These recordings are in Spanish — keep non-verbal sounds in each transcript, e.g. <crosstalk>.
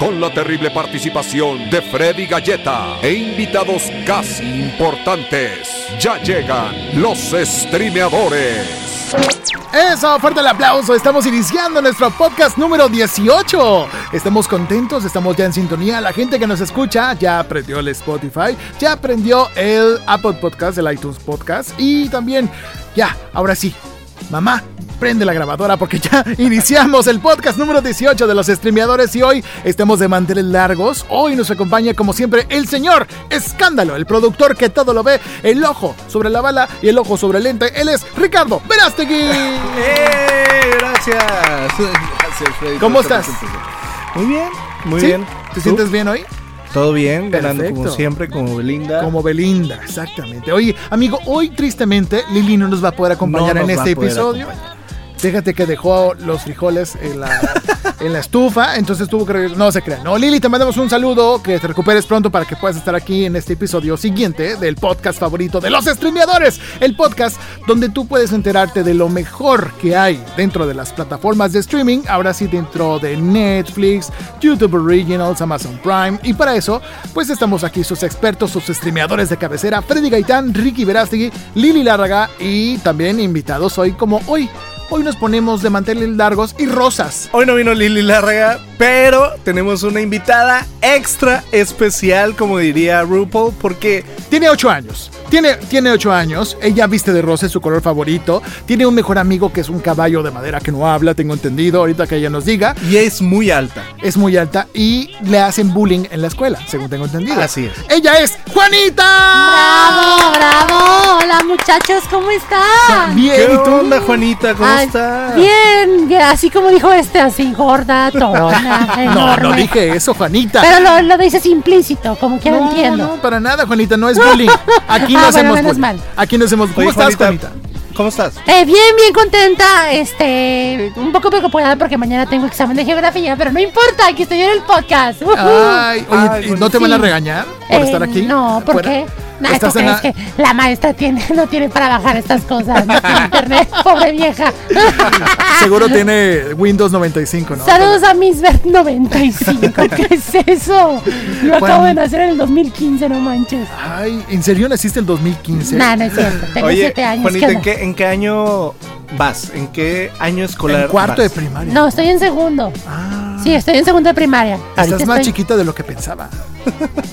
Con la terrible participación de Freddy Galleta e invitados casi importantes, ya llegan los streameadores. Eso, fuerte el aplauso. Estamos iniciando nuestro podcast número 18. Estamos contentos, estamos ya en sintonía. La gente que nos escucha ya aprendió el Spotify, ya aprendió el Apple Podcast, el iTunes Podcast y también, ya, ahora sí, mamá, prende la grabadora porque ya <laughs> iniciamos el podcast número 18 de los streameadores y hoy estamos de manteles largos. Hoy nos acompaña como siempre el señor Escándalo, el productor que todo lo ve, el ojo sobre la bala y el ojo sobre el lente. Él es Ricardo Verástegui. <laughs> ¡Eh! Gracias. Gracias, Freddy. ¿Cómo estás? Muy bien, muy ¿Sí? bien. ¿Te ¿Tú? sientes bien hoy? Todo bien, ganando Perfecto. como siempre, como Belinda. Como Belinda, exactamente. Oye, amigo, hoy tristemente Lili no nos va a poder acompañar No en este episodio. acompañar. Fíjate que dejó los frijoles en la, <laughs> en la estufa, entonces tuvo que regresar. No se crean. No, Lili, te mandamos un saludo, que te recuperes pronto para que puedas estar aquí en este episodio siguiente del podcast favorito de los streameadores. El podcast donde tú puedes enterarte de lo mejor que hay dentro de las plataformas de streaming, ahora sí dentro de Netflix, YouTube Originals, Amazon Prime. Y para eso, pues estamos aquí sus expertos, sus streameadores de cabecera, Freddy Gaitán, Ricky Verástegui, Lili Lárraga y también invitados hoy como hoy. Hoy nos ponemos de manteles largos y rosas. Hoy no vino Lili Lárraga, pero tenemos una invitada extra especial, como diría RuPaul, porque Tiene 8 años. Tiene, tiene 8 años. Ella viste de rosa, es su color favorito. Tiene un mejor amigo que es un caballo de madera que no habla, tengo entendido. Ahorita que ella nos diga. y es muy alta. Es muy alta y le hacen bullying en la escuela, según tengo entendido. Así es. Ella es Juanita. ¡Bravo, bravo! Hola muchachos, ¿cómo están? Bien, ¿Qué ¿y tú? onda, Juanita? ¿Cómo Ay, estás? Bien, bien, así como dijo este, así gorda, torona, <laughs> No, no dije eso, Juanita. Pero lo, lo dices implícito, como que no, no, entiendo. no, para nada, Juanita, no es bullying. <laughs> Aquí no Ah, bueno, hacemos menos bullying. mal. Aquí no hacemos. ¿Cómo Oye, estás, Juanita, Juanita? ¿Cómo estás? Eh, bien, bien contenta, este, un poco preocupada porque mañana tengo examen de geografía, pero no importa, aquí estoy en el podcast. Ay, oye, Ay, ¿y ¿no te van a regañar por Eh, estar aquí? No, ¿por qué? Nah, ¿tú ¿Estás en crees la- que la maestra tiene, no tiene para bajar estas cosas? No tiene internet, <laughs> pobre vieja. Seguro tiene Windows 95, ¿no? Saludos a Misbert 95. ¿Qué es eso? Yo acabo Juan- de nacer en el 2015, no manches. Ay, ¿en serio naciste el 2015? Nah, no es cierto. Tengo Oye, 7 años. Juanita, ¿qué ¿en qué, ¿en qué año vas? ¿En qué año escolar En cuarto vas? de primaria. No, estoy en segundo. Ah, Sí, estoy en segundo de primaria. estás más estoy- chiquita de lo que pensaba. <laughs>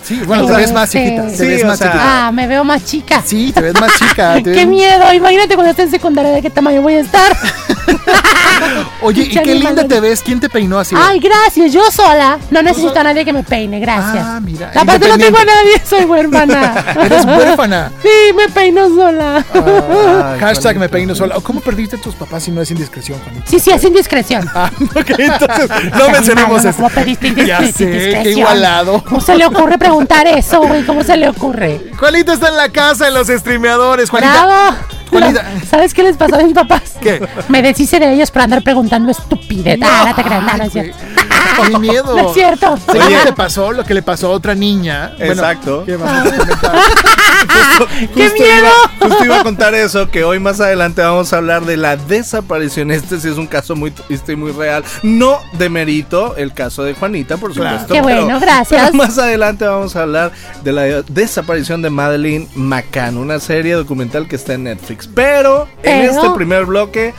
Sí, bueno, Sí, te ves más sí. chiquita. Te ves más sea, chiquita. Ah, me veo más chica. Sí, te ves más chica. <laughs> te Qué ves- miedo. Imagínate cuando esté en secundaria de qué tamaño voy a estar. <laughs> Oye, y qué linda te ves. ¿Quién te peinó así? Ay, gracias. Yo sola. No necesito a nadie que me peine. Gracias. Ah, mira, Aparte no tengo a nadie. Soy huérfana. Eres huérfana. Sí, me peino sola. Ay, Hashtag me peino sola. ¿Cómo perdiste a tus papás si no es indiscreción, Juanita? Sí, sí, es indiscreción. Ah, ok, entonces no mencionemos eso. ¿Cómo pediste <laughs> Ya sé, qué indiscreción? igualado. ¿Cómo se le ocurre preguntar eso, güey? ¿Cómo se le ocurre? Juanita está en la casa, en los streameadores. Juanita. ¡Bravo! Juanita. ¿Sabes qué les pasó a mis papás? ¿Qué? Me deshice de ellos por andar preguntando estupidez. Ah, no te creas, no, no <laughs> es cierto. Qué miedo. No es cierto. ¿Sabes Oye. qué le pasó? Lo que le pasó a otra niña. Bueno, Exacto. ¿Qué a? <laughs> ¡Qué miedo! Iba, justo iba a contar eso, que hoy más adelante vamos a hablar de la desaparición. Este sí es un caso muy triste y muy real. No demerito el caso de Juanita, por Claro. supuesto. Qué pero- bueno, gracias. pero <laughs> más adelante vamos a hablar de la desaparición de Madeleine McCann, una serie documental que está en Netflix. Pero, en este primer bloque...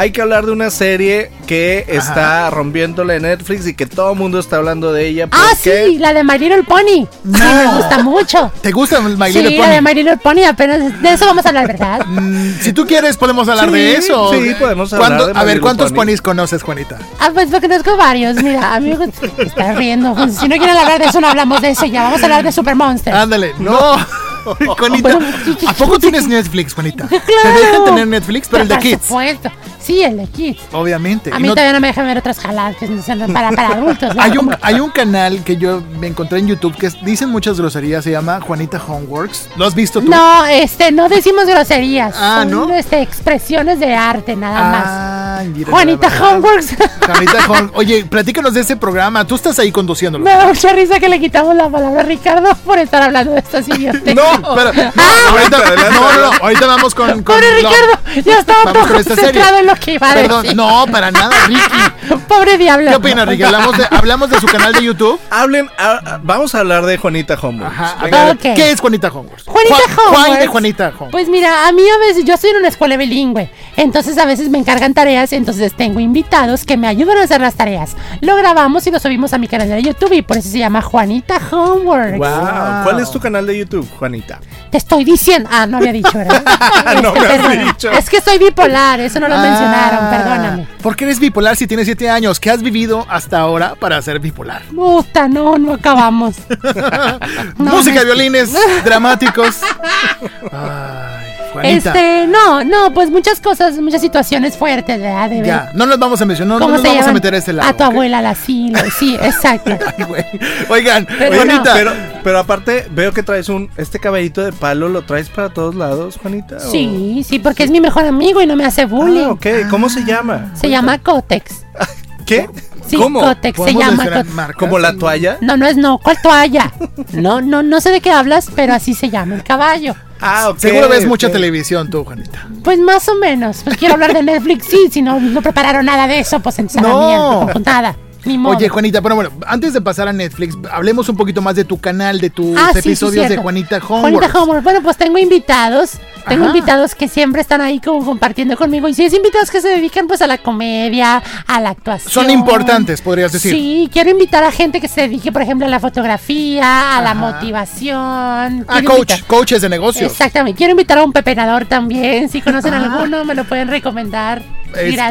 Hay que hablar de una serie que está rompiéndola en Netflix y que todo el mundo está hablando de ella. Ah, sí, la de My Little Pony. Sí, me gusta mucho. ¿Te gusta el My Sí, Little la de Pony? My Little Pony apenas. De eso vamos a hablar, ¿verdad? Mm, Si tú quieres, podemos hablar Sí, de eso. sí, podemos hablar ¿Cuándo- de My A ver, Little ¿cuántos Pony? ponis conoces, Juanita? Ah, pues porque conozco varios. Mira, amigos, está riendo. Pues, si no quieren hablar de eso, no hablamos de eso ya. Vamos a hablar de Super Monster. Ándale, no. <laughs> Juanita, ¿a poco tienes Netflix, Juanita? ¿Te Claro. dejan tener Netflix, pero el de por Kids? supuesto. Sí, el de Kids. Obviamente. A mí no- todavía no me dejan ver otras jaladas que no sean para, para adultos. ¿no? hay, un, hay un canal que yo me encontré en YouTube que es- dicen muchas groserías, se llama Juanita Homeworks. ¿Lo has visto tú? No, este, no decimos groserías. Ah, son, ¿no? este, expresiones de arte, nada más. Ah, mira, Juanita. Homeworks. Juanita <laughs> Home- Oye, platícanos de ese programa. Tú estás ahí conduciéndolo. Me da mucha risa que le quitamos la palabra a Ricardo por estar hablando de estas <laughs> idiotes. No, pero, no, ahorita, no, no, no, ahorita vamos con. con Pobre no, Ricardo, ya estaba vamos todo con esta serie. concentrado en lo que iba a Perdón, decir. no, para nada, Ricky. <laughs> Pobre diablo. ¿Qué opinas, Ricky? ¿Hablamos de, hablamos de su canal de YouTube? Hablen, vamos a hablar de Juanita Homeworks. Ajá. a Venga. ver, Ok. ¿Qué es Juanita Homeworks? Juanita Juan, Juan de Homeworks. Juanita Homeworks. Pues mira, a mí a veces, yo estoy en una escuela bilingüe, entonces a veces me encargan tareas, entonces tengo invitados que me ayudan a hacer las tareas. Lo grabamos y lo subimos a mi canal de YouTube y por eso se llama Juanita Homework. Wow. ¿Cuál es tu canal de YouTube, Juanita? Te estoy diciendo, ah, no había dicho, ¿verdad? <laughs> No me has dicho. Es que soy bipolar, eso no lo Ah, mencionaron, perdóname. ¿Por qué eres bipolar si tienes 7 años? ¿Qué has vivido hasta ahora para ser bipolar? Puta, no, no acabamos. <laughs> No, Música, no. violines, dramáticos. <laughs> Ay, Juanita. Este, no, no, pues muchas cosas, muchas situaciones fuertes, ¿verdad? De ver Ya, no nos vamos a mencionar, no, nos vamos a meter a ese lado. A tu abuela al asilo, sí, <laughs> exacto. Ay, güey. Oigan, Pero no. Juanita, Pero, pero aparte, veo que traes un. Este caballito de palo, ¿lo traes para todos lados, Juanita? o- Sí, sí, porque es mi mejor amigo y no me hace bullying. Ah, ok. ¿Cómo se llama? Se llama Cotex. ¿Qué? <laughs> Sí, ¿Cómo? Cotex se ¿podemos llama? ¿Como la toalla? No, no es no, ¿cuál toalla? <laughs> No, no, no sé de qué hablas, pero así se llama el caballo. Ah, ok. Seguro ves mucha televisión tú, Juanita. Pues más o menos. Pues quiero hablar de Netflix, sí, si no, no prepararon nada de eso, pues en No. nada. Oye, Juanita, pero bueno, antes de pasar a Netflix, hablemos un poquito más de tu canal, de tus Ah, sí, sí, episodios de. Juanita Homeworks. Juanita Homework. Bueno, pues tengo invitados. Tengo Ajá. invitados que siempre están ahí como compartiendo conmigo. Y sí, es invitados que se dedican pues a la comedia, a la actuación. Son importantes, podrías decir. Sí, quiero invitar a gente que se dedique, por ejemplo, a la fotografía, a la Ajá. motivación. Ah, Quiero coach, invitar- coaches de negocios. Exactamente. Quiero invitar a un pepenador también. Si conocen Ah. alguno, me lo pueden recomendar.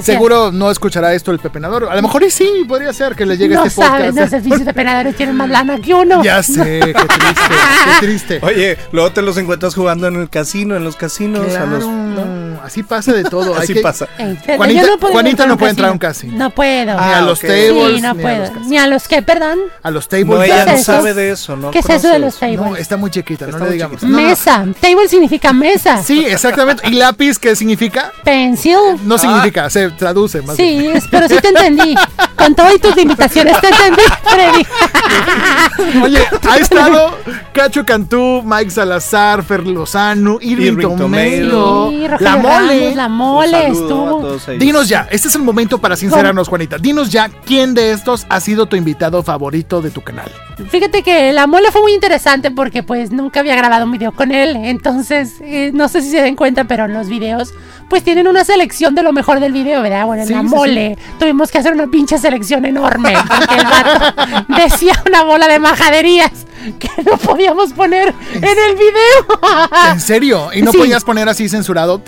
Seguro no escuchará esto el pepenador. A lo mejor y sí, podría ser que le llegue no este saben, podcast. los servicios pepenadores tienen más lana que uno. Ya sé, qué triste, qué triste. <laughs> Oye, luego te los encuentras jugando en el casino, en los casinos. a Claro, los- ¿no? Así pasa de todo. Así que- pasa. Ey, Juanita- puedo no puede entrar a un casino. No puedo. Ni a Ah, los tables. sí, no ni a puedo. los casinos. Ni a los que, perdón. A los tables. No, ¿Qué ella no sabe de eso, ¿no? ¿Qué es eso de los tables? No, está muy chiquita, no le digamos. No, no. mesa. Table significa mesa. Sí, exactamente. ¿Y lápiz qué significa? Pencil. No significa, se traduce más bien. Sí, es- pero sí te entendí. Con todas tus limitaciones te entendí, Freddy. <laughs> Oye, ha estado Cacho Cantú, Mike Salazar, Fer Lozano, Irving, Irving Tomelo, Sí, Rogelio La Mole. La mole estuvo. Dinos ya, este es el momento para sincerarnos, Juanita. Dinos ya, ¿quién de estos ha sido tu invitado favorito de tu canal? Fíjate que la mole fue muy interesante porque pues nunca había grabado un video con él. Entonces, eh, no sé si se den cuenta, pero en los videos pues tienen una selección de lo mejor del video, ¿verdad? Bueno, en Sí, la sí, mole tuvimos que hacer una pinche selección enorme porque el vato <laughs> decía una bola de majaderías que no podíamos poner en el video. <laughs> ¿En serio? ¿Y no. Sí. podías poner así censurado?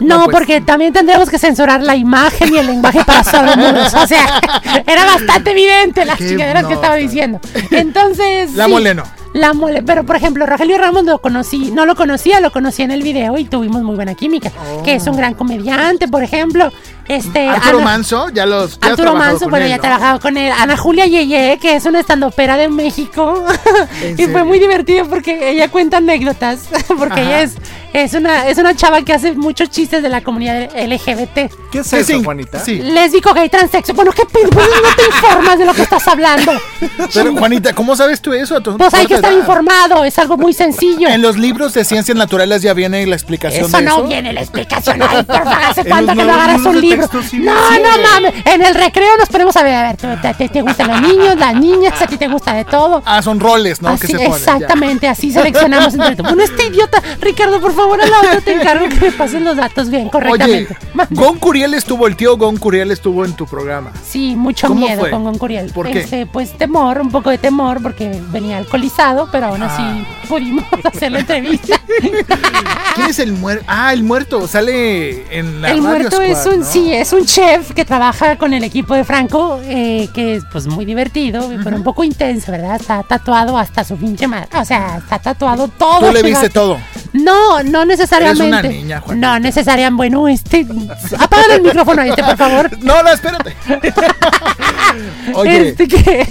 No, pues. porque también tendríamos que censurar la imagen y el lenguaje para sordomudos. O sea, <laughs> era bastante evidente las chingaderas no, que estaba diciendo. Entonces. La sí, mole no. La mole. Pero, por ejemplo, Rogelio Ramos lo conocí. No lo conocía, lo conocí en el video y tuvimos muy buena química. Que es un gran comediante, por ejemplo. Este. Oh. Arturo Ana- Manso, ya los. ya Arturo Manso, bueno, él, ya he ¿no? trabajado con él. Ana Julia Yeye, que es una estandopera de México. ¿En <laughs> y fue serio? muy divertido porque ella cuenta anécdotas. <laughs> Porque Ajá. ella es, es, una, es una chava que hace muchos chistes de la comunidad LGBT. ¿Qué es eso, sí, Juanita? Sí. Lésbico, gay, transexo. Bueno, ¿qué pedo? Pues no te informas de lo que estás hablando. Pero, Juanita, ¿cómo sabes tú eso? Pues hay que estar edad? informado. Es algo muy sencillo. En los libros de ciencias naturales ya viene la explicación Eso de no eso. viene la explicación. Ay, por favor, ¿hace cuánto que no agarras un libro? sí No, no mames. En el recreo nos ponemos a ver, a ver, ¿te, te- te gustan los niños, las niñas? ¿A ti te gusta de todo? Ah, son roles, ¿no? Así, que se ponen. ya. exactamente, así seleccionamos entre todos. Bueno, este idiota, Ricardo, por favor, a la otra te encargo que me pasen los datos bien Oye, correctamente. Mande. Gon Curiel estuvo, el tío Gon Curiel estuvo en tu programa. Sí, mucho ¿Cómo miedo fue? con Goncuriel. ¿Por qué? Este, pues temor, un poco de temor, porque venía alcoholizado, pero aún así Ah. pudimos <laughs> hacer la entrevista. ¿Quién es el muerto? Ah, el muerto sale en la el Radio muerto es un, ¿no? sí, es un chef que trabaja con el equipo de Franco, eh, que es pues muy divertido, pero un poco intenso, ¿verdad? Está tatuado hasta su pinche madre. O sea, está tatuado todo. Tú le viste todo. No, no necesariamente. Eres una niña, Juanita. No necesariamente. Bueno, este. <laughs> Apaga el micrófono este, por favor. No, no, espérate. <laughs> Oye, Este que.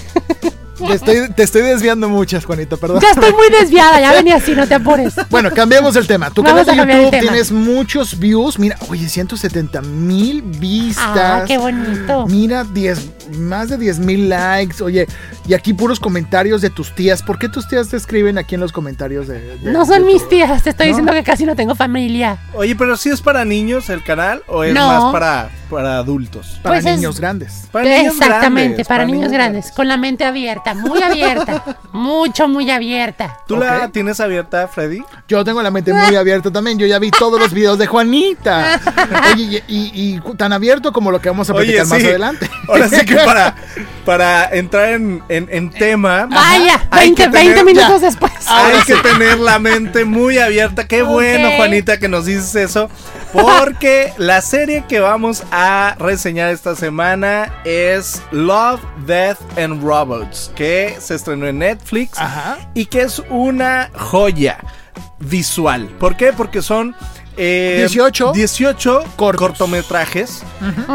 Te estoy, te estoy desviando muchas, Juanita, perdón. Ya estoy muy desviada, ya venía así, no te apures. Bueno, cambiemos el tema. Tu Vamos canal de YouTube tienes muchos views. Mira, oye, 170 mil vistas. Ah, qué bonito. Mira, 10, más de 10 mil likes. Oye, y aquí puros comentarios de tus tías. ¿Por qué tus tías te escriben aquí en los comentarios de, de- No son de mis tu- tías, te estoy ¿No? diciendo que casi no tengo familia. Oye, pero si es para niños el canal o es No. más para, para adultos. Para Pues es- niños grandes. Para niños Exactamente, grandes, para, niños grandes, con la mente abierta, muy abierta, mucho, muy abierta. ¿Tú la tienes abierta, Freddy? Yo tengo la mente muy abierta también. Yo ya vi todos los videos de Juanita. <laughs> Oye, y, y- y tan abierto como lo que vamos a Oye, platicar más adelante. <laughs> Ahora sí que para, <laughs> para entrar en, en- en tema. Vaya, hay 20, que 20 tener- minutos ya. después. Hay que tener la mente muy abierta. Qué bueno, Juanita, que nos dices eso. Porque la serie que vamos a reseñar esta semana es Love, Death and Robots, que se estrenó en Netflix Ajá. y que es una joya visual. ¿Por qué? Porque son eh, 18 18 cortos. cortometrajes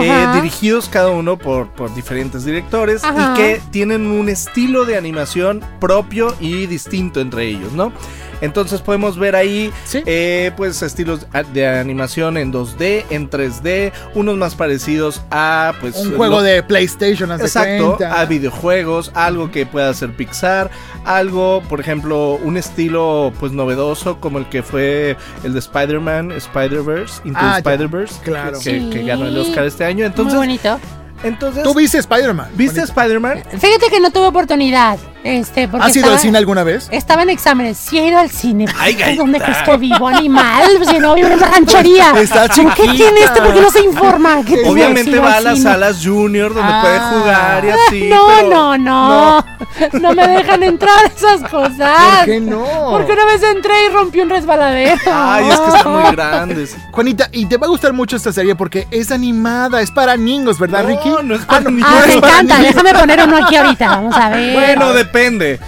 eh, dirigidos cada uno por, por diferentes directores Ajá. y que tienen un estilo de animación propio y distinto entre ellos, ¿no? Entonces podemos ver ahí Sí. eh, pues estilos de animación en 2D, en 3D, unos más parecidos a pues Un juego lo- de PlayStation, Exacto, cuenta. a videojuegos, algo que pueda hacer Pixar, algo, por ejemplo, un estilo pues novedoso como el que fue el de Spider-Man, Spider-Verse, Into Ah, Spider-Verse, claro. que, ganó el Oscar este año. Muy Entonces, bonito. entonces ¿Tú viste Spider-Man? ¿viste? Spider-Man? Fíjate que no tuve oportunidad. Este, porque ¿Has ido estaba, al cine alguna vez? Estaba en exámenes. Sí he ido al cine. Ay, ¿Dónde crees que vivo? Animal. Pues si no vivo en una ranchería. <laughs> Está ¿Por ¿Qué tiene este? ¿Por qué no se informa? ¿Qué tiene Obviamente va a las cine? salas junior donde Ah. puede jugar y así. no, pero- no, no, no. me dejan entrar esas cosas. ¿Por qué no? Porque una vez entré y rompí un resbaladero. Ay, es que están muy grandes. Juanita, y te va a gustar mucho esta serie porque es animada, es para niños, ¿verdad, No, Ricky? no es para no, niños. Ah, no me es para encanta. niños. Déjame poner uno aquí ahorita. Vamos a ver. Bueno, depende.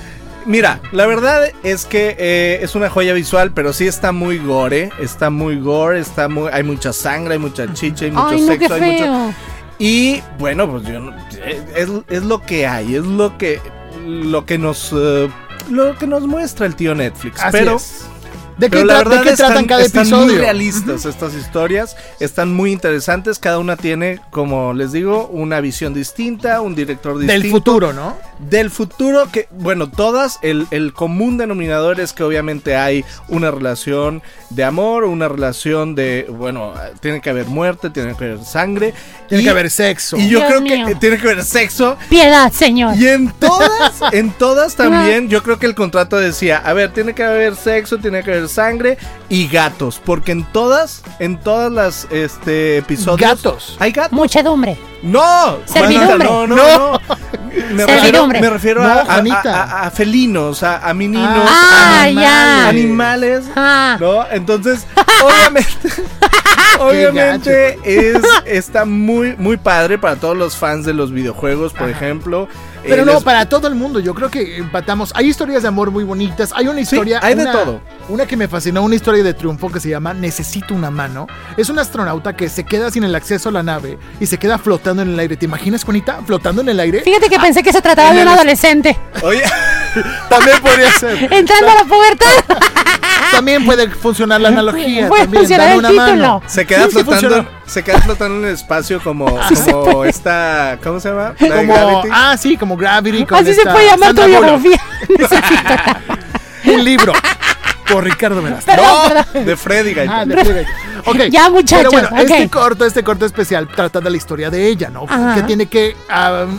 Mira, la verdad es que eh, es una joya visual, pero sí está muy gore, está muy gore, está muy, hay mucha sangre, hay mucha chicha, hay mucho Ay, no, qué sexo, hay mucho. Y bueno, pues yo no- es, es lo que hay, es lo que lo que nos eh, lo que nos muestra el tío Netflix. Así pero es. ¿De qué, pero la tra- verdad de qué tratan están, cada están episodio? muy realistas estas historias, están muy interesantes, cada una tiene, como les digo, una visión distinta, un director distinto Del futuro, ¿no? del futuro que, bueno, todas, el, el común denominador es que obviamente hay una relación de amor, una relación de, bueno, tiene que haber muerte, tiene que haber sangre. Tiene y- que haber sexo. Y yo Dios creo mío. que tiene que haber sexo. Piedad, señor. Y en todas, en todas <laughs> también, yo creo que el contrato decía, a ver, tiene que haber sexo, tiene que haber sangre y gatos, porque en todas, en todas las este episodios Gatos. hay gatos. Muchedumbre. No, Servidumbre. Juanita, no, no, No. no. <laughs> Me refiero, Servidumbre. me refiero No, a, a- a- a felinos, a, a meninos, Ah, animales, ya. animales, Ah. ¿no? Entonces, <laughs> obviamente, obviamente es, está muy, muy padre para todos los fans de los videojuegos, por ejemplo. Pero Eh, no, les- para todo el mundo. Yo creo que empatamos. Hay historias de amor muy bonitas. Hay una historia. hay de una- todo. Una que me fascinó, una historia de triunfo que se llama Necesito una mano. Es un astronauta que se queda sin el acceso a la nave y se queda flotando en el aire. ¿Te imaginas, Juanita? Flotando en el aire. Fíjate que pensé que se trataba de un adolescente. Oye, <laughs> También podría ser. <laughs> Entrando a la pubertad. <laughs> También puede funcionar la analogía. Puede también, funcionar el una título. mano. se queda Sí, flotando, se queda flotando en el espacio como, como esta, ¿cómo se llama? Como, ah, sí, como Gravity. Con Así se puede llamar tu biografía. <laughs> <laughs> Un libro. Por Ricardo Velázquez. No, perdón. de Freddy Gaitán. Ah, de Freddy. Ok. <laughs> Ya, muchachos, Pero bueno, este corto, este corto especial trata de la historia de ella, ¿no? Ajá. Que tiene que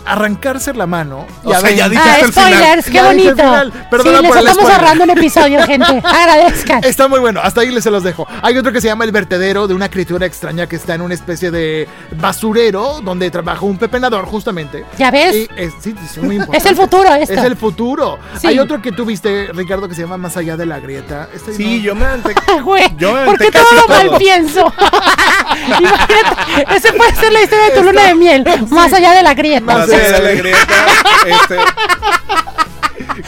arrancarse la mano. O sea, ven- ya dije- Ah, Dijiste el final. spoilers, qué Ya dije el bonito. final. Perdona sí, les por el estamos spoiler. ahorrando un episodio, <laughs> gente. Agradezcan. Está muy bueno, hasta ahí les se los dejo. Hay otro que se llama El Vertedero, de una criatura extraña que está en una especie de basurero donde trabaja un pepenador, justamente. ¿Ya ves? Y es, sí, es muy <laughs> importante. Es el futuro esto. Es el futuro. Sí. Hay otro que tú viste, Ricardo, que se llama Más allá de la grieta. Este Sí, no- yo me aventé- Güey, Yo me ¿por qué todo lo mal todo. Pienso? <laughs> Imagínate, ese puede ser la historia de tu luna de miel, más allá de la grieta. Más Sí. allá de la grieta, este,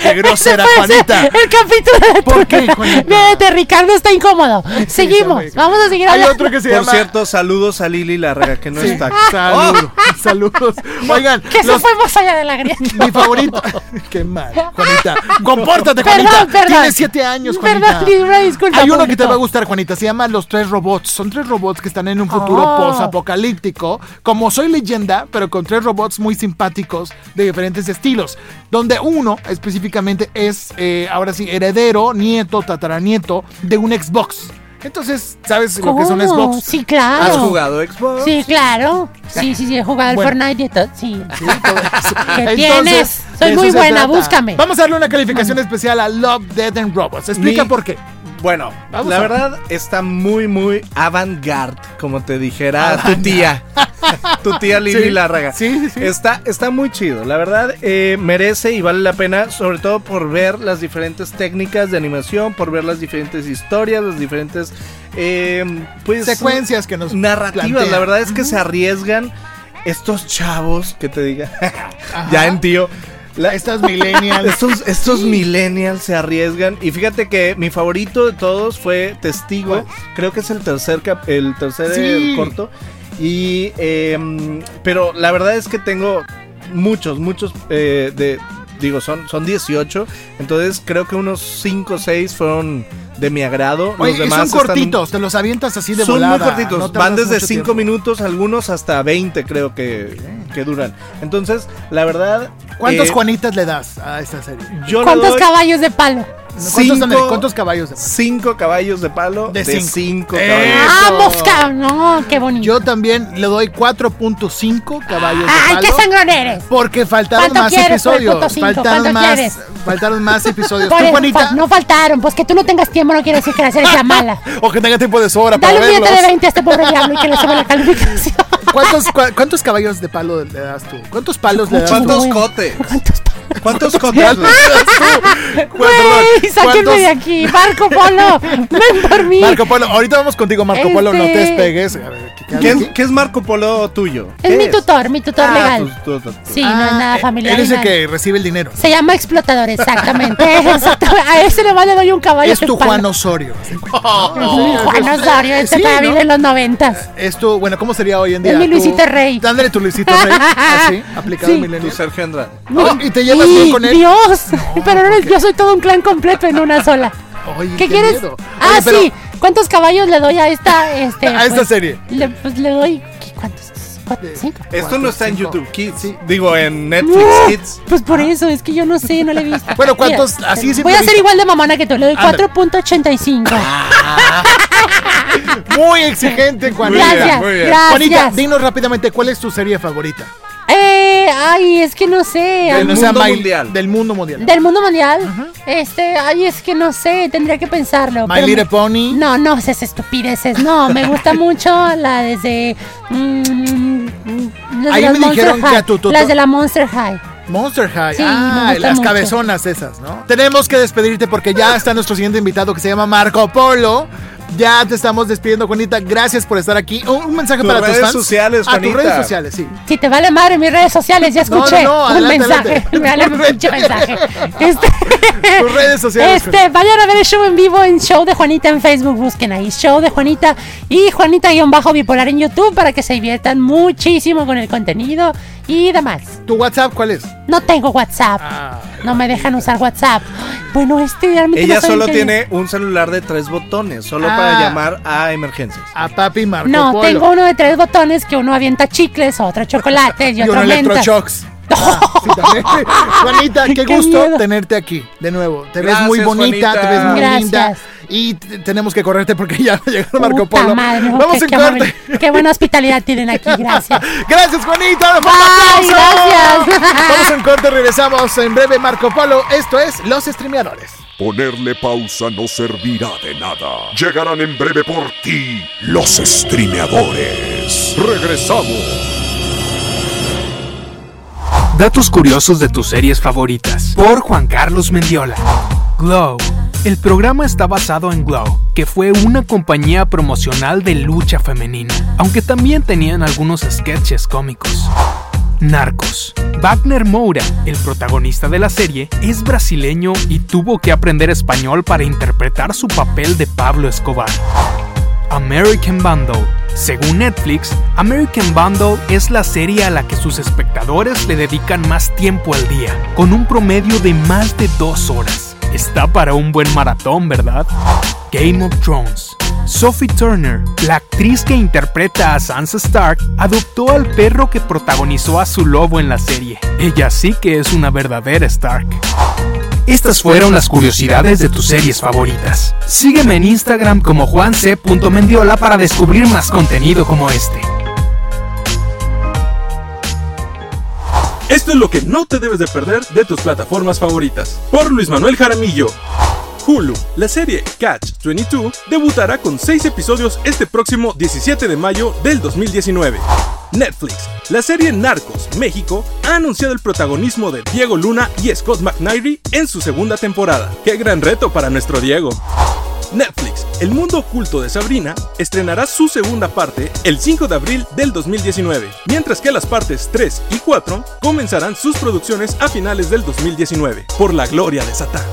Qué <laughs> grosera, Juanita. El capítulo de ¿Por qué, Juanita? Fíjate, Ricardo está incómodo. Seguimos. Vamos a seguir Hay hablando. otro que se Por llama. cierto, saludos a Lili Larrega, que no Sí, está aquí. Saludos, saludos. Oigan, Que se los- fue más allá de la grieta. mi favorito. <laughs> Qué mal, Juanita. Compórtate, Perdón, Juanita. perdón. Tienes siete años, Juanita. Perdón, disculpa, Hay uno que te va a gustar, Juanita. Se llama Los Tres Robots. Son tres robots que están en un futuro Oh. post-apocalíptico. Como soy leyenda, pero con tres robots muy simpáticos de diferentes estilos. Donde uno específicamente es, eh, ahora sí, heredero, nieto, tataranieto de un Xbox. Entonces, ¿sabes lo que es un ¿Cómo? Xbox? Sí, claro. ¿Has jugado Xbox? Sí, claro. Sí, sí, sí, he jugado al Bueno. Fortnite y todo. Sí. Sí, todo eso. ¿Qué Entonces, tienes? Soy muy buena, trata. búscame. Vamos a darle una calificación especial a Love, Dead and Robots. Explica Mi- por qué. Bueno, Vamos la a- verdad está muy, muy avant-garde, como te dijera tu tía. <laughs> tu tía Lili Sí, Larraga. sí, sí, sí. Está, está muy chido. La verdad, eh, merece y vale la pena, sobre todo por ver las diferentes técnicas de animación, por ver las diferentes historias, las diferentes eh, pues, Secuencias que nos narrativas. plantean. La verdad es que se arriesgan estos chavos, que te diga, <laughs> ya en tío. La- Estas millennials. <laughs> estos, estos millennials se arriesgan. Y fíjate que mi favorito de todos fue Testigo. Creo que es el tercer cap- el tercer Sí. eh, corto. Y em, pero la verdad es que tengo muchos, muchos eh, de. Digo, son, son 18. Entonces creo que unos 5 o 6 fueron de mi agrado. Oye, Los demás son están- cortitos, te los avientas así de son volada. muy cortitos, no van desde mucho 5 tiempo. minutos, algunos hasta 20 creo que, que duran. Entonces, la verdad... ¿Cuántos eh, Juanitas le das a esta serie? Yo ¿Cuántos doy caballos de palo? ¿Cuántos, son- cinco- cuántos caballos? de- Cinco caballos de palo De de, cinco. cinco, caballos. ¡Vamos, cabrón! No, qué bonito. Yo también le doy 4.5 caballos de ¡Ay, qué palo. sangrón eres! Porque faltaron ¿Cuánto más episodios. Faltaron ¿Cuánto más, quieres? faltaron más episodios. ¿Tú, Juanita? fa- no faltaron, pues que tú no tengas tiempo no quiere decir que la serie sea mala. <laughs> o que tenga tiempo de sobra Dale para un billete de 20 a este pobre diablo y que le sube la calificación. ¿Cuántos, cua- ¿Cuántos caballos de palo le das tú? ¿Cuántos palos le das tú? ¿Cuántos cotes? ¿Cuántos palos? ¿Cuántos <laughs> tú? <laughs> Güey, sáquenme ¿Cuántos- de aquí. Marco Polo, ven por mí. Marco Polo, ahorita vamos contigo, Marco Polo, no te Este- despegues. A ver, ¿qué- qué ¿Qué hago es, qué es Marco Polo tuyo? Es ¿Qué mi tutor, mi tutor Ah, legal. tu- tu- tu- Sí, no es nada eh, familiar. Él es el que recibe el dinero. Se llama explotador, exactamente. <laughs> Exactamente. A ese le le doy un caballo. Es tu. Juan Osorio. Juan Osorio, este Sí, todavía ¿no? vive en los noventas. Es tu, bueno, ¿cómo sería hoy en día? Es mi Luisito Rey. Dándole tu Luisito Rey. Así, aplicado Sí. en tu milenio. Sergio Andrade. Oh, ¿Y te llevas ¡Y, bien con él? Dios! <laughs> pero no, yo soy todo un clan completo en una sola. Oye, ¿Qué, quieres? miedo. Ah, Oye, sí. ¿Cuántos caballos le doy a esta? Este, <laughs> A esta pues, serie. Le, pues le doy. ¿qué, ¿Cuántos? ¿Cuatro? ¿Cinco? Esto no está en. YouTube Kids. Sí. Digo, en Netflix No, Kids. Pues por eso, es que yo no sé, no le he visto. <laughs> Bueno, ¿cuántos? Así es Voy a ser igual de mamona que tú, le doy Ándale. 4.85. Muy exigente, Juanita. Gracias, muy bien. gracias. Juanita, dinos rápidamente, ¿cuál es tu serie favorita? Eh, ay, es que no sé. Del sea mundo My- mundial. Del mundo mundial. Del mundo mundial. Este, ay, es que no sé, tendría que pensarlo. My pero Little me- Pony. No, no, esas estupideces. No, me gusta <laughs> mucho la desde. mm, las de Ahí las me Monster dijeron que a tu tutor- Las de la Monster High. Monster High. Sí, ah, las mucho. cabezonas esas, ¿no? Tenemos que despedirte porque ya está nuestro siguiente invitado que se llama Marco Polo. Ya te estamos despidiendo, Juanita. Gracias por estar aquí. Un, un mensaje Tus para tus redes fans. sociales, A tus Juanita. redes sociales, sí. Si te vale madre mis redes sociales, ya <laughs> No, no, escuché un mensaje. adelante. <laughs> Me vale pinche mensaje. Este, <laughs> Tus redes sociales. Este, vayan a ver el show en vivo en Show de Juanita en Facebook, busquen ahí Show de Juanita y Juanita-bipolar en YouTube para que se diviertan muchísimo con el contenido y demás. ¿Tu WhatsApp cuál es? No tengo WhatsApp, Ah, no me dejan usar WhatsApp. Bueno, este realmente Ella no solo tiene un celular de tres botones, solo Ah. para llamar a emergencias. a Papi Marco No, Polo. tengo uno de tres botones que uno avienta chicles, otro chocolate y y otro electroshocks. <laughs> Ah, sí. <laughs> Juanita, qué, Qué gusto miedo. tenerte aquí de nuevo. Te ves muy bonita, Juanita. te ves muy Gracias. linda. Y tenemos que correrte porque ya llegó Marco Puta Polo. madre, Vamos en qué corte. amable- qué buena hospitalidad tienen aquí, <laughs> gracias. Gracias, Juanita. ¡Un Bye, aplauso! gracias. <laughs> Vamos en corte, regresamos en breve, Marco Polo. Esto es Los Streameadores. Ponerle pausa no servirá de nada. Llegarán en breve por ti los streameadores. Regresamos. Datos curiosos de tus series favoritas. Por Juan Carlos Mendiola. Glow. El programa está basado en Glow, que fue una compañía promocional de lucha femenina, aunque también tenían algunos sketches cómicos. Narcos. Wagner Moura, el protagonista de la serie, es brasileño y tuvo que aprender español para interpretar su papel de Pablo Escobar. American Bundle. Según Netflix, American Bundle es la serie a la que sus espectadores le dedican más tiempo al día, con un promedio de más de dos horas. Está para un buen maratón, ¿verdad? Game of Thrones. Sophie Turner, la actriz que interpreta a Sansa Stark, adoptó al perro que protagonizó a su lobo en la serie. Ella sí que es una verdadera Stark. Estas fueron las curiosidades de tus series favoritas. Sígueme en Instagram como juanc.mendiola para descubrir más contenido como este. Lo que no te debes de perder de tus plataformas favoritas. Por Luis Manuel Jaramillo. Hulu, la serie Catch 22 debutará con 6 episodios este próximo 17 de mayo del 2019. Netflix, la serie Narcos México ha anunciado el protagonismo de Diego Luna y Scott McNairy en su segunda temporada. ¡Qué gran reto para nuestro Diego! Netflix, El mundo oculto de Sabrina, estrenará su segunda parte el 5 de abril del 2019, mientras que las partes 3 y 4 comenzarán sus producciones a finales del 2019, por la gloria de Satán.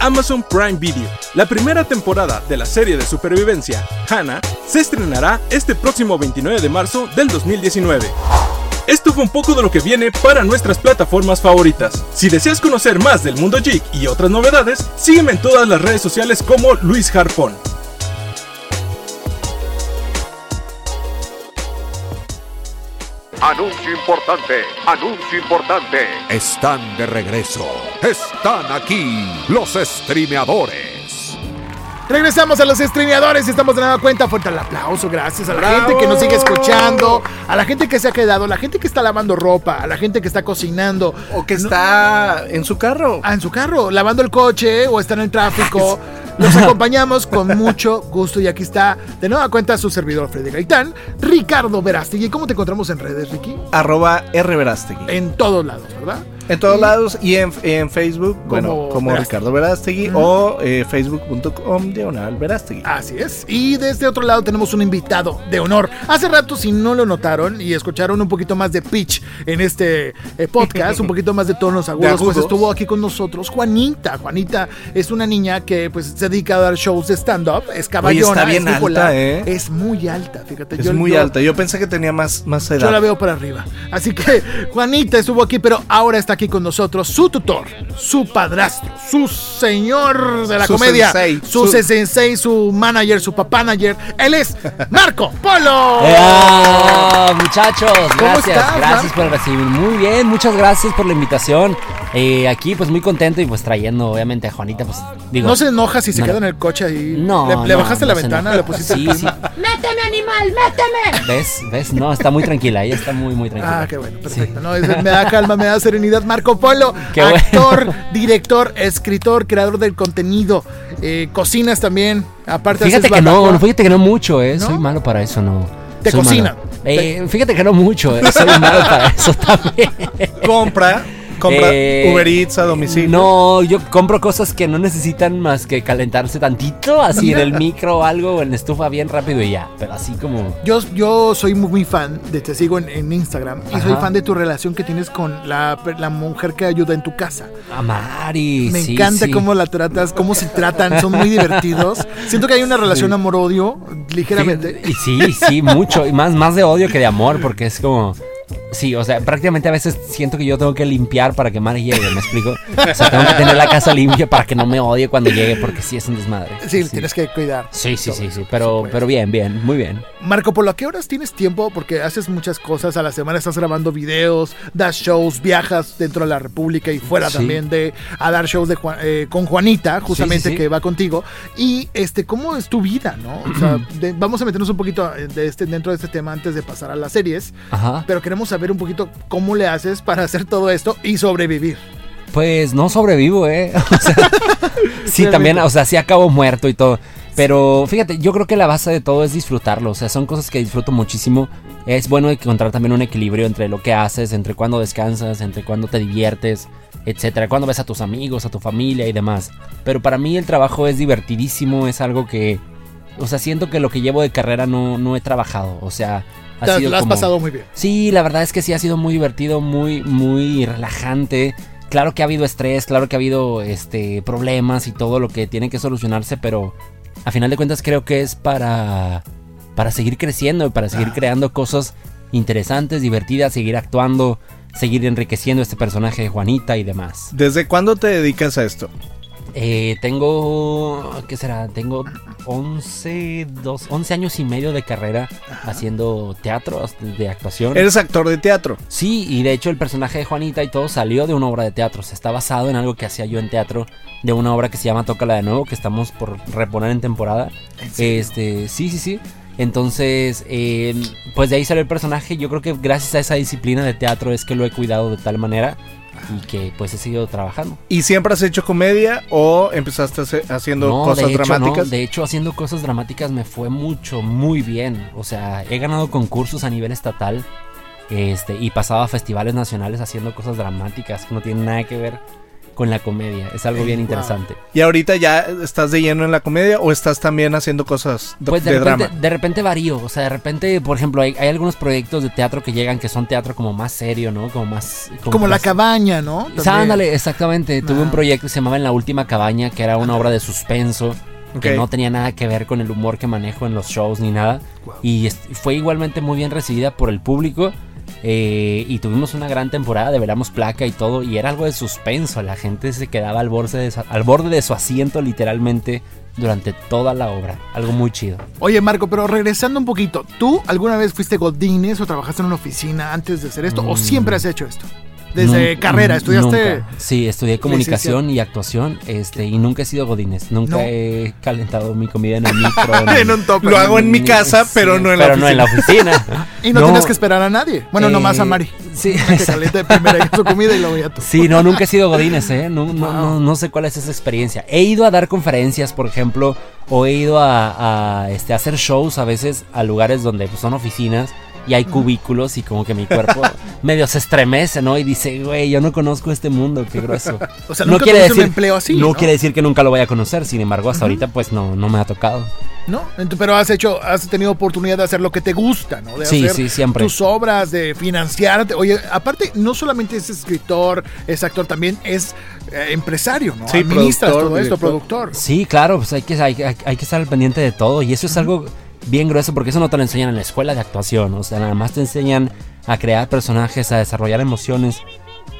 Amazon Prime Video. La primera temporada de la serie de supervivencia, Hannah, se estrenará este próximo 29 de marzo del 2019. Esto fue un poco de lo que viene para nuestras plataformas favoritas. Si deseas conocer más del mundo geek y otras novedades, sígueme en todas las redes sociales como Luis Harpón. Anuncio importante, anuncio importante. Están de regreso. Están aquí los streameadores. Regresamos a los streameadores y estamos de nueva cuenta. Fuerte el aplauso, gracias a la ¡Bravo! gente que nos sigue escuchando, a la gente que se ha quedado, a la gente que está lavando ropa, a la gente que está cocinando, O que está en su carro. ah, en su carro, lavando el coche o está en el tráfico. Los <laughs> acompañamos con mucho gusto y aquí está de nueva cuenta su servidor Freddy Gaitán, Ricardo Verástegui. ¿Cómo te encontramos en redes, Ricky? Arroba R Verástegui. En todos lados, ¿verdad? En todos lados y en, en Facebook, bueno, como Verástegui. Ricardo Verástegui o eh, facebook.com diagonal Verástegui. Así es. Y desde otro lado tenemos un invitado de honor. Hace rato, si no lo notaron y escucharon un poquito más de pitch en este eh, podcast, un poquito más de tonos <laughs> agudos, pues agudos. estuvo aquí con nosotros Juanita. Juanita es una niña que pues se dedica a dar shows de stand-up, es caballona, está bien es bipolar, alta, ¿eh? es muy alta, fíjate. Es yo- muy yo- alta. Yo pensé que tenía más, más edad. Yo la veo para arriba. Así que Juanita estuvo aquí, pero ahora está aquí con nosotros su tutor, su padrastro, su señor de la Su comedia, sensei, su, su- sensei, su manager, su papanager. Él es Marco Polo. <laughs> ¡Ea! Muchachos, gracias, estás, gracias Marco? por recibir. Muy bien, muchas gracias por la invitación. Eh, aquí, pues muy contento y pues trayendo, obviamente, a Juanita, pues digo. No se enoja si se no. queda en el coche ahí. No, Le, le no, bajaste no la ventana, le pusiste Sí, el sí. ¡Méteme, animal, méteme! ¿Ves? ¿Ves? No, está muy tranquila, ella está muy, muy tranquila. Ah, qué bueno, perfecto. No, es- me da calma, me da serenidad. Marco Polo, Qué bueno. actor, director, escritor, creador del contenido. Eh, cocinas también. Aparte Fíjate que no, barbacoa. fíjate que no mucho, ¿eh? ¿No? Soy malo para eso, no. Te Soy cocina. Eh, Fíjate que no mucho, ¿eh? Soy malo para eso también. Compra, compra Eh, Uber Eats a domicilio. No, yo compro cosas que no necesitan más que calentarse tantito, así en el <laughs> micro o algo, o en la estufa bien rápido y ya. Pero así como. Yo, yo soy muy, muy fan, de, te sigo en, en Instagram, y soy fan de tu relación que tienes con la, la mujer que ayuda en tu casa. A Mari. Me sí, encanta sí. cómo la tratas, cómo se tratan, son muy divertidos. Siento que hay una relación amor-odio, ligeramente. Y sí, sí, mucho. Y más, más de odio que de amor, porque es como. Sí, o sea, prácticamente a veces siento que yo tengo que limpiar para que Mari llegue, ¿me explico? O sea, tengo que tener la casa limpia para que no me odie cuando llegue, porque sí es un desmadre. Sí, tienes que cuidar. Sí, sí, sí, sí, Por pero, supuesto. pero bien, bien, muy bien. Marco Polo, ¿a qué horas tienes tiempo? Porque haces muchas cosas a la semana, estás grabando videos, das shows, viajas dentro de la República y fuera Sí. también de a dar shows de Juan- eh, con Juanita, justamente Sí, sí, sí. que va contigo. Y este, ¿cómo es tu vida, no? O sea, <clears throat> de- vamos a meternos un poquito eh, de este, dentro de este tema antes de pasar a las series, Ajá. pero queremos saber un poquito cómo le haces para hacer todo esto y sobrevivir. Pues no sobrevivo, ¿eh? <laughs> O sea, <laughs> sí, también, o sea, sí acabo muerto y todo. Pero fíjate, yo creo que la base de todo es disfrutarlo. O sea, son cosas que disfruto muchísimo. Es bueno encontrar también un equilibrio entre lo que haces, entre cuando descansas, entre cuando te diviertes, etcétera. Cuando ves a tus amigos, a tu familia y demás. Pero para mí el trabajo es divertidísimo, es algo que, o sea, siento que lo que llevo de carrera no, no he trabajado. O sea, ha Te- sido la has como- pasado muy bien. Sí, la verdad es que sí ha sido muy divertido, muy, muy relajante. Claro que ha habido estrés, claro que ha habido este problemas y todo lo que tiene que solucionarse, pero a final de cuentas creo que es para, para seguir creciendo y para seguir creando cosas interesantes, divertidas, seguir actuando, seguir enriqueciendo este personaje de Juanita y demás. ¿Desde cuándo te dedicas a esto? Eh, tengo, ¿qué será? Tengo 11, dos, 11 años y medio de carrera haciendo teatro, de actuación. Eres actor de teatro. Sí, y de hecho el personaje de Juanita y todo salió de una obra de teatro. Se está basado en algo que hacía yo en teatro, de una obra que se llama Tócala de nuevo, que estamos por reponer en temporada. Este, sí, sí, sí. Entonces, eh, pues de ahí salió el personaje. Yo creo que gracias a esa disciplina de teatro es que lo he cuidado de tal manera y que pues he seguido trabajando. ¿Y siempre has hecho comedia o empezaste haciendo No, cosas de hecho, dramáticas? no. De hecho, haciendo cosas dramáticas me fue mucho, muy bien. O sea, he ganado concursos a nivel estatal este, y pasado a festivales nacionales haciendo cosas dramáticas que no tienen nada que ver con la comedia. Es algo bien interesante. ¿Y ahorita ya estás de lleno en la comedia o estás también haciendo cosas d- Pues de, de, repente, drama? de repente varío, o sea, de repente, por ejemplo, hay, hay algunos proyectos de teatro que llegan que son teatro como más serio, ¿no? Como más... Como la más- cabaña, ¿no? O sea, ándale, exactamente. Tuve Ah. un proyecto que se llamaba En la Última Cabaña, que era una obra de suspenso, que no tenía nada que ver con el humor que manejo en los shows ni nada. Y fue igualmente muy bien recibida por el público. Eh, y tuvimos una gran temporada, develamos placa y todo. Y era algo de suspenso. La gente se quedaba al borde de su, al borde de su asiento, literalmente, durante toda la obra. Algo muy chido. Oye, Marco, pero regresando un poquito, ¿tú alguna vez fuiste Godines o trabajaste en una oficina antes de hacer esto? ¿O siempre has hecho esto? Desde carrera, estudiaste. nunca. Sí, estudié comunicación y actuación, este, y nunca he sido godines, nunca No. he calentado mi comida en el <laughs> micro. En un topper. Lo hago en mi casa, pero no en la pero no en la oficina. <laughs> Y no, tienes que esperar a nadie. Bueno, Eh, nomás a Mari. Sí, <laughs> Que caliente primero su comida y luego ya tú. Sí, no, nunca he sido godines, ¿eh? No, no, Wow. no, no sé cuál es esa experiencia. He ido a dar conferencias, por ejemplo, o he ido a, a, este, a hacer shows a veces a lugares donde pues, son oficinas y hay cubículos y como que mi cuerpo <laughs> medio se estremece, ¿no? Y dice, güey, yo no conozco este mundo, qué grueso. <laughs> O sea, nunca tuviste un empleo así, No, ¿no? quiere decir que nunca lo vaya a conocer, sin embargo, hasta ahorita pues no, no me ha tocado. ¿No? Pero has hecho, has tenido oportunidad de hacer lo que te gusta, ¿no? De Sí, hacer sí, siempre. tus obras, de financiarte. Oye, aparte, no solamente es escritor, es actor, también es eh, empresario, ¿no? Sí, Administras productor, todo esto, director. productor. Sí, claro, pues hay que, hay, hay- hay que estar al pendiente de todo y eso es algo bien grueso porque eso no te lo enseñan en la escuela de actuación, o sea, nada más te enseñan a crear personajes, a desarrollar emociones,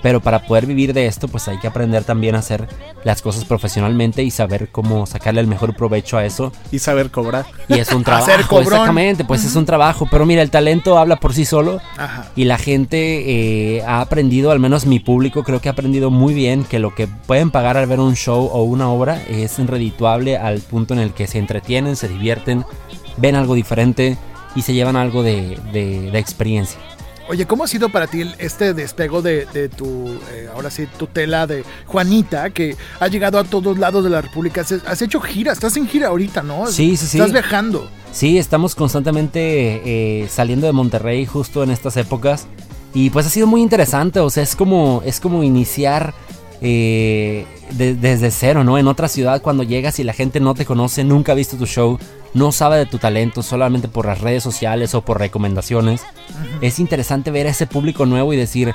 pero para poder vivir de esto pues hay que aprender también a hacer las cosas profesionalmente y saber cómo sacarle el mejor provecho a eso Y saber cobrar. y es un <laughs> trabajo, Hacer cobrón. exactamente, pues es un trabajo, pero mira, el talento habla por sí solo Ajá. y la gente eh, ha aprendido, al menos mi público creo que ha aprendido muy bien que lo que pueden pagar al ver un show o una obra es redituable al punto en el que se entretienen, se divierten, ven algo diferente y se llevan algo de, de- de experiencia. Oye, ¿cómo ha sido para ti este despego de, de tu, eh, ahora sí, tutela de Juanita, que ha llegado a todos lados de la República? Has, has hecho gira, estás en gira ahorita, ¿no? Sí, sí, sí. Estás viajando. Sí, estamos constantemente eh, saliendo de Monterrey justo en estas épocas. Y pues ha sido muy interesante. O sea, es como, es como iniciar eh, de- desde cero, ¿no? En otra ciudad cuando llegas y la gente no te conoce, nunca ha visto tu show, no sabe de tu talento solamente por las redes sociales o por recomendaciones. Es interesante ver a ese público nuevo y decir,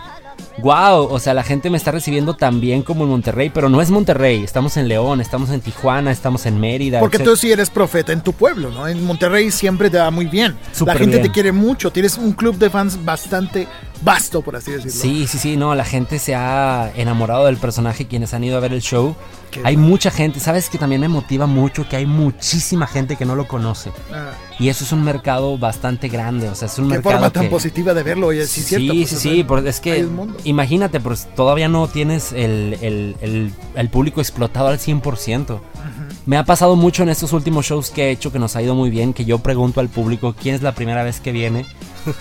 wow, o sea, la gente me está recibiendo tan bien como en Monterrey, pero no es Monterrey. Estamos en León, estamos en Tijuana, estamos en Mérida. Porque etcétera. tú sí eres profeta en tu pueblo, ¿no? En Monterrey siempre te va muy bien. Súper la gente bien. te quiere mucho. Tienes un club de fans bastante vasto, por así decirlo. Sí, sí, sí, no, la gente se ha enamorado del personaje quienes han ido a ver el show. Qué hay mucha gente, sabes que también me motiva mucho que hay muchísima gente que no lo conoce. Ah, Y eso es un mercado bastante grande, o sea, es un qué mercado forma tan que- positiva de verlo. Oye, sí, Sí, cierto. sí, pues, sí, es que imagínate, pues todavía no tienes el, el- el- el público explotado al 100%. Me ha pasado mucho en estos últimos shows que he hecho que nos ha ido muy bien, que yo pregunto al público quién es la primera vez que viene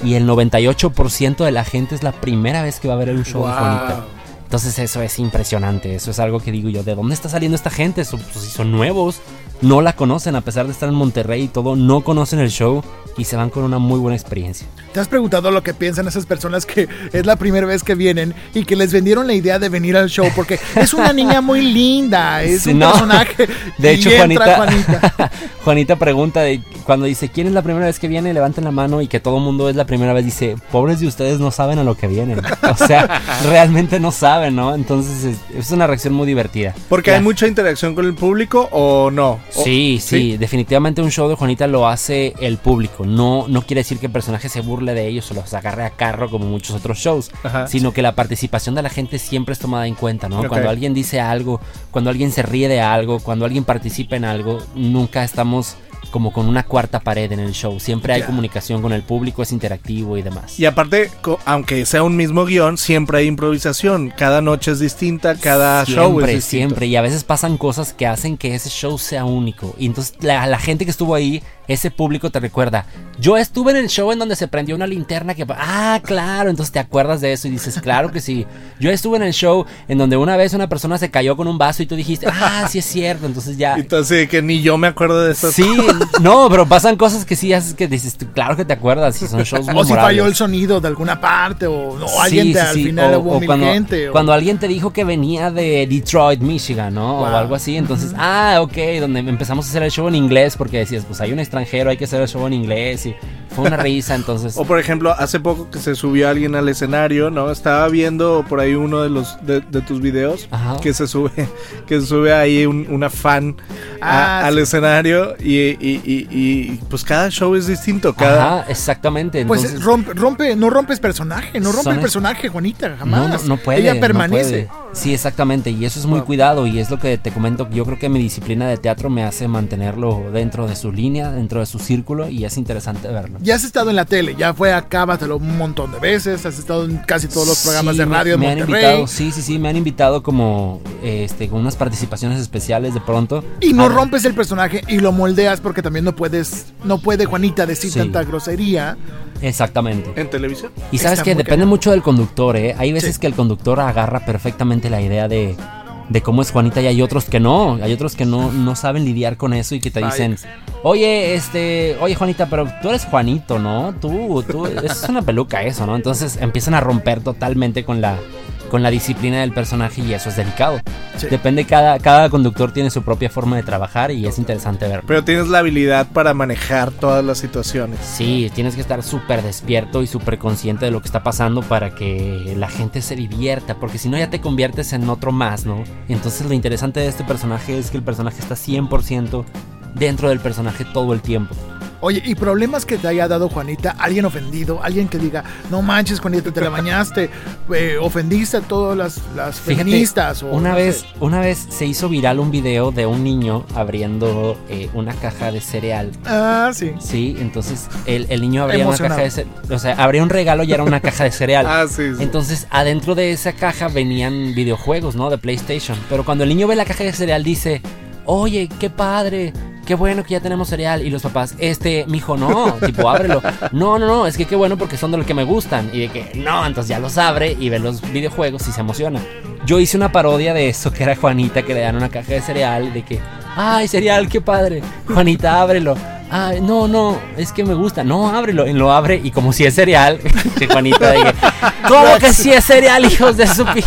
y el 98% de la gente es la primera vez que va a ver un show de Wow. Juanita. Entonces eso es impresionante, eso es algo que digo yo, ¿de dónde está saliendo esta gente? Pues, si son nuevos, no la conocen, a pesar de estar en Monterrey y todo, no conocen el show y se van con una muy buena experiencia. ¿Te has preguntado lo que piensan esas personas que es la primera vez que vienen y que les vendieron la idea de venir al show? Porque es una niña muy linda, es un no. personaje. <laughs> De hecho, Juanita, Juanita. <laughs> Juanita pregunta de cuando dice quién es la primera vez que viene, levanten la mano y que todo el mundo es la primera vez, dice, pobres de ustedes no saben a lo que vienen. <laughs> O sea, realmente no saben, ¿no? Entonces es, es una reacción muy divertida. Porque Ya. hay mucha interacción con el público o no. Sí, sí, definitivamente un show de Juanita lo hace el público. No, no quiere decir que el personaje se burle de ellos o los agarre a carro como muchos otros shows, Ajá. sino que la participación de la gente siempre es tomada en cuenta, ¿no? Cuando alguien dice algo, cuando alguien se ríe de algo, cuando alguien participa en algo, nunca estamos como con una cuarta pared en el show. Siempre hay comunicación con el público, es interactivo y demás. Y aparte, aunque sea un mismo guion, siempre hay improvisación. Cada noche es distinta, cada show es Siempre, distinto. siempre. Y a veces pasan cosas que hacen que ese show sea único. Y entonces la, la gente que estuvo ahí, ese público te recuerda. Yo estuve en el show en donde se prendió una linterna que... Ah, claro. Entonces te acuerdas de eso y dices, claro que sí. Yo estuve en el show en donde una vez una persona se cayó con un vaso y tú dijiste, ah, sí es cierto. Entonces ya... Entonces, que ni yo me acuerdo de estas Sí, no, pero pasan cosas que sí haces que dices, claro que te acuerdas y son shows <laughs> O si falló el sonido de alguna parte, o, o Sí, alguien te, sí, al sí. final O- hubo o mil cuando, gente. o- cuando alguien te dijo que venía de Detroit, Michigan, ¿no? Wow. O algo así. Entonces, ah, ok, donde empezamos a hacer el show en inglés porque decías, pues hay un hay que hacer el show en inglés y fue una risa, entonces... O por ejemplo, hace poco que se subió alguien al escenario, ¿no? Estaba viendo por ahí uno de los de, de tus videos Ajá. que se sube, <laughs> que se sube ahí un- una fan a- Ah, al sí. escenario y, y- y- y, pues cada show es distinto, cada Ajá, exactamente. Pues rompe, rompe, no rompes personaje, no rompe Son el personaje, Juanita, jamás. no, no puede. Ella no permanece. puede. Sí, exactamente. Y eso es muy cuidado. Y es lo que te comento. Yo creo que mi disciplina de teatro me hace mantenerlo dentro de su línea, dentro de su círculo. Y es interesante verlo. Ya has estado en la tele, ya fue a Cábatelo un montón de veces, has estado en casi todos los programas Sí, de radio de me han invitado, sí, sí, sí, me han invitado como este con unas participaciones especiales de pronto. Y no Ah, rompes el personaje y lo moldeas porque también no puedes, no puede Juanita decir Sí. tanta grosería. Exactamente. en televisión. Y sabes Está que depende mucho del conductor, ¿eh? Hay veces Sí. que el conductor agarra perfectamente la idea de, de cómo es Juanita y hay otros que no. Hay otros que no, no saben lidiar con eso y que te dicen, oye, este, oye Juanita, pero tú eres Juanito, ¿no? Tú, tú, es una peluca eso, ¿no? Entonces empiezan a romper totalmente con la, con la disciplina del personaje y eso es delicado. Sí. Depende, cada, cada conductor tiene su propia forma de trabajar y es interesante verlo. Pero tienes la habilidad para manejar todas las situaciones. Sí, tienes que estar súper despierto y súper consciente de lo que está pasando para que la gente se divierta, porque si no ya te conviertes en otro más, ¿no? Entonces lo interesante de este personaje es que el personaje está 100% dentro del personaje todo el tiempo. Oye, ¿y problemas que te haya dado Juanita? ¿Alguien ofendido? ¿Alguien que diga, no manches, Juanita, te la bañaste? <laughs> eh, ¿Ofendiste a todas las, las Fíjate, feministas? O, una no vez, sé? una vez se hizo viral un video de un niño abriendo eh, una caja de cereal. Ah, sí. Sí, entonces el, el niño abría una caja de cereal. O sea, abría un regalo y era una caja de cereal. <laughs> Ah, sí, sí. Entonces, adentro de esa caja venían videojuegos, ¿no? De PlayStation. Pero cuando el niño ve la caja de cereal, dice: Oye, qué padre, qué bueno que ya tenemos cereal. Y los papás, este, mijo, no, <laughs> tipo, ábrelo. No, no, no, es que qué bueno porque son de los que me gustan. Y de que, no, entonces ya los abre y ve los videojuegos y se emociona. Yo hice una parodia de eso, que era Juanita, que le dan una caja de cereal, de que, ay, cereal, qué padre. Juanita, ábrelo. Ay, no, no, es que me gusta. No, ábrelo. Y lo abre y como si es cereal, <laughs> que Juanita de que, <laughs> ¿cómo que si es cereal, hijos de su pi-?"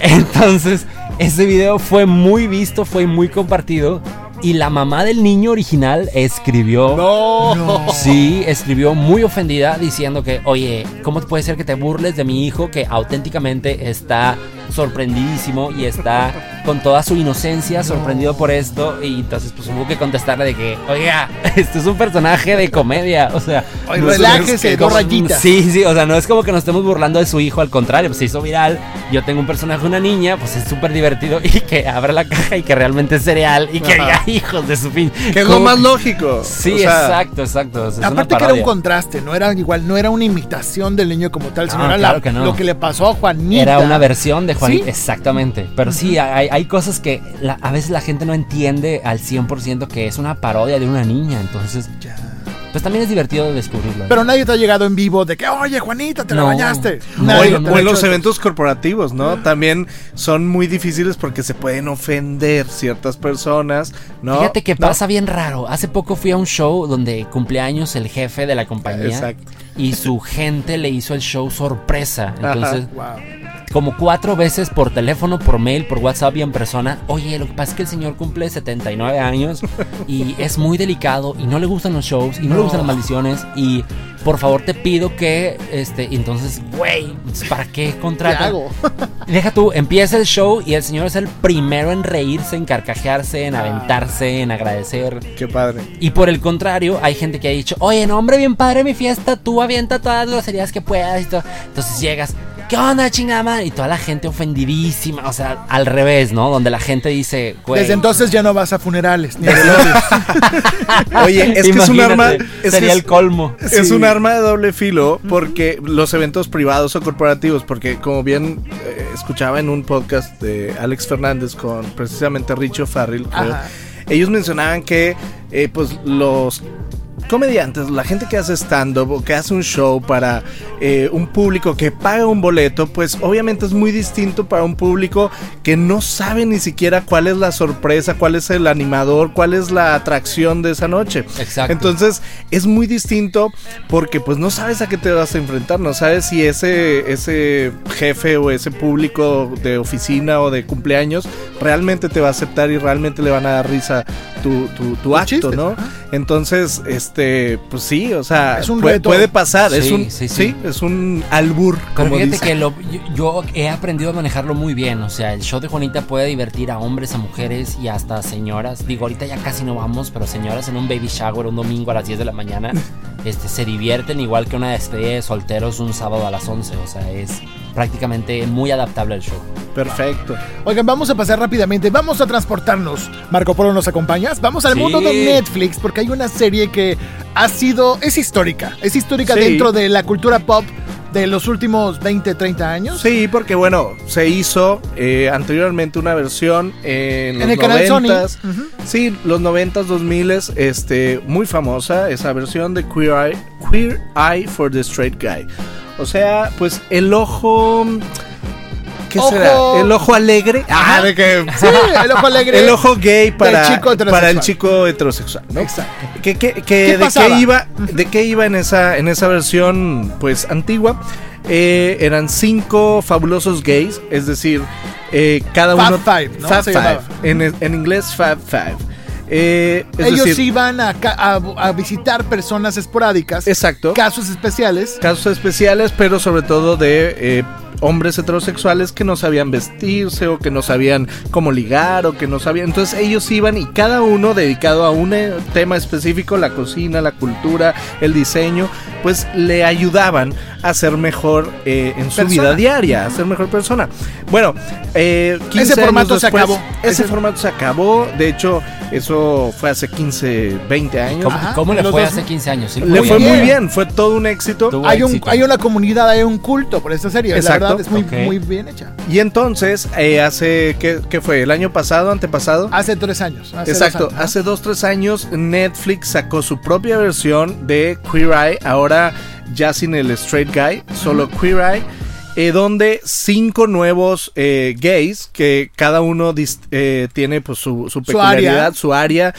Entonces, ese video fue muy visto, fue muy compartido. Y la mamá del niño original escribió. No. Sí, escribió muy ofendida diciendo que, oye, ¿cómo puede ser que te burles de mi hijo que auténticamente está sorprendidísimo y está con toda su inocencia sorprendido por esto? Y entonces pues hubo que contestarle de que, oiga, <laughs> esto es un personaje de comedia, o sea... Relájese, dos rayitas. Sí, sí, o sea, no es como que nos estemos burlando de su hijo, al contrario, pues se hizo viral, yo tengo un personaje, una niña, pues es súper divertido y que abra la caja y que realmente es cereal y que Ajá. diga hijos de su fin. Que es lo ¿Cómo más lógico. Sí, O sea, exacto, exacto. o sea, Aparte que era un contraste, no era igual, no era una imitación del niño como tal, sino No, era claro la- que no. lo que le pasó a Juanita. Era una versión de Sí. exactamente. Pero sí, hay, hay cosas que la- a veces la gente no entiende al 100% que es una parodia de una niña. Entonces, pues también es divertido descubrirlo. Pero nadie te ha llegado en vivo de que, oye, Juanita, te la No. bañaste. No, O en, o los eventos corporativos, ¿no? También son muy difíciles porque se pueden ofender ciertas personas, ¿no? Fíjate que ¿No? pasa bien raro. Hace poco fui a un show donde cumpleaños el jefe de la compañía. Exacto. Y su gente le hizo el show sorpresa. Entonces, Wow. Como cuatro veces por teléfono, por mail, por WhatsApp y en persona. Oye, lo que pasa es que el señor cumple 79 años y es muy delicado y no le gustan los shows y no, le gustan las maldiciones. Y por favor te pido que, este, entonces, güey, ¿para qué hago? Deja tú, empieza el show y el señor es el primero en reírse, en carcajearse, en aventarse, en agradecer. Qué padre. Y por el contrario, hay gente que ha dicho, oye, no, hombre, bien padre mi fiesta, tú avienta todas las groserías que puedas y todo. Entonces llegas, ¿qué onda, chingada madre? Y toda la gente ofendidísima, o sea, al revés, ¿no? Donde la gente dice, güey. Desde entonces ya no vas a funerales ni a velorios. Oye, es que es un arma. Es sería el colmo. Es Sí. un arma de doble filo porque los eventos privados o corporativos, porque como bien eh, escuchaba en un podcast de Alex Fernández con precisamente Richo Farrell, creo, ellos mencionaban que eh, pues los comediantes, la gente que hace stand-up o que hace un show para eh, un público que paga un boleto, pues obviamente es muy distinto para un público que no sabe ni siquiera cuál es la sorpresa, cuál es el animador, cuál es la atracción de esa noche. Exacto. Entonces es muy distinto porque pues no sabes a qué te vas a enfrentar, no sabes si ese, ese jefe o ese público de oficina o de cumpleaños realmente te va a aceptar y realmente le van a dar risa tu, tu, tu acto, chistes, ¿no? Entonces, este, pues sí, o sea, Es un puede, reto. puede pasar, es Sí, un, sí, sí, sí. es un albur, Pero como fíjate dice. que lo- yo, yo he aprendido a manejarlo muy bien. O sea, el show de Juanita puede divertir a hombres, a mujeres y hasta a señoras. Digo, ahorita ya casi no vamos, pero señoras en un baby shower un domingo a las 10 de la mañana <laughs> este, se divierten igual que una despedida de solteros un sábado a las 11. O sea, es prácticamente muy adaptable el show. Perfecto. Oigan, vamos a pasar rápidamente. Vamos a transportarnos. Marco Polo, ¿nos acompañas? Vamos al Sí. mundo de Netflix porque hay una serie que ha sido. Es histórica. Es histórica Sí. dentro de la cultura pop de los últimos 20, 30 años. Sí, porque bueno, se hizo eh, anteriormente una versión en los En el canal Sony. 90s. Ujú. Sí, los 90s, 2000s, este, muy famosa esa versión de Queer Eye, Queer Eye for the Straight Guy. O sea, pues el ojo ¿Qué Ojo- será? El ojo alegre. Ah, de que <laughs> Sí, el ojo alegre. el ojo gay para, chico heterosexual. para el chico heterosexual, ¿no? Exacto. ¿Qué, qué- qué- ¿Qué de, pasaba? qué iba, ¿De qué iba en esa, en esa versión pues antigua? Eh, eran cinco fabulosos gays, es decir, eh, cada Fab uno... Five, ¿no? Fab Five. en inglés Fab Five. Eh, es Ellos decir, iban a, ca- a- a visitar personas esporádicas. Exacto. Casos especiales. casos especiales, pero sobre todo de eh, hombres heterosexuales que no sabían vestirse o que no sabían cómo ligar o que no sabían. Entonces ellos iban y cada uno dedicado a un eh, tema específico, la cocina, la cultura, el diseño, pues le ayudaban a ser mejor eh, en su Persona. vida diaria, a ser mejor persona. Bueno, eh, 15 Ese años formato se después, acabó. Ese Ese- formato se acabó. De hecho, eso fue hace 15, 20 años. ¿Cómo, le fue dos- hace 15 años? Sí, Le fue muy bien. fue todo un éxito. Hay, un, éxito. hay una comunidad, hay un culto por esta serie. Exacto. La verdad es muy, bien hecha. Y entonces, eh, hace, ¿qué, qué fue? ¿El año pasado, antepasado? Hace tres años. hace Exacto, dos años, ¿no? hace dos, tres años Netflix sacó su propia versión de Queer Eye, ahora ya sin el straight guy, solo Queer Eye, eh, donde cinco nuevos eh, gays, que cada uno eh, tiene pues su, su peculiaridad, área. su área,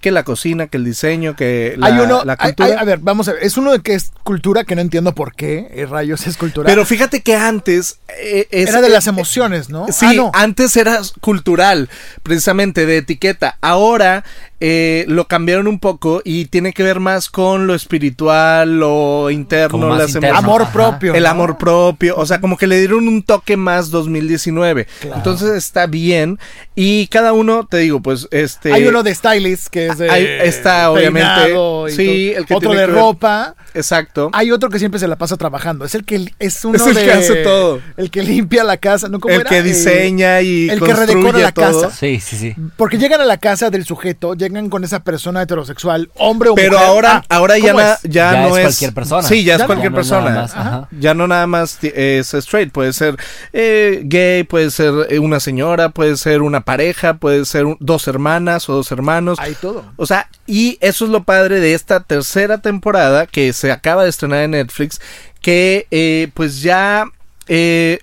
que la cocina, que el diseño, que la, hay uno, la cultura. hay- a ver, vamos a ver. Es uno de que es cultura que no entiendo por qué. eh, rayos es cultura. Pero fíjate que antes... eh, es- era de eh, las emociones, ¿no? Sí, Ah, no. antes era cultural, precisamente de etiqueta. Ahora eh, lo cambiaron un poco y tiene que ver más con lo espiritual, lo interno, las interno. emociones. Amor Ajá. propio. El ¿no? amor propio, o sea, como que le dieron un toque más 2019. Entonces está bien. Y cada uno, te digo, pues este. Hay uno de stylist que es de. Ahí está, obviamente. y Sí, el que Otro tiene de que ver- ropa. Exacto. Hay otro que siempre se la pasa trabajando. Es el que es uno Es el de- que hace todo. El que limpia la casa, ¿no? ¿Cómo El era? que diseña y el que construye redecora la todo. casa. Sí, sí, sí. Porque llegan a la casa del sujeto, llegan llegan con esa persona heterosexual, hombre o Pero mujer. ahora, Ah, ahora ya, ¿cómo na- es? ya, Ya no es es cualquier persona. Sí, ya, es Ya cualquier no persona. nada más, ajá. Ya no nada más es straight, puede ser eh, gay, puede ser eh, una señora, puede ser una pareja, puede ser un- dos hermanas o dos hermanos. Hay todo. O sea, y eso es lo padre de esta tercera temporada que se acaba de estrenar en Netflix, que eh, pues ya eh,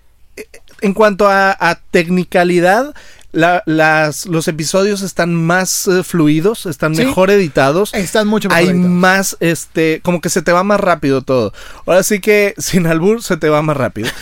en cuanto a, a tecnicalidad, la- las, los episodios están más eh, fluidos, están Sí. mejor editados. Están mucho mejor Hay editados. más, este, como que se te va más rápido todo. Ahora sí que sin albur se te va más rápido. <laughs>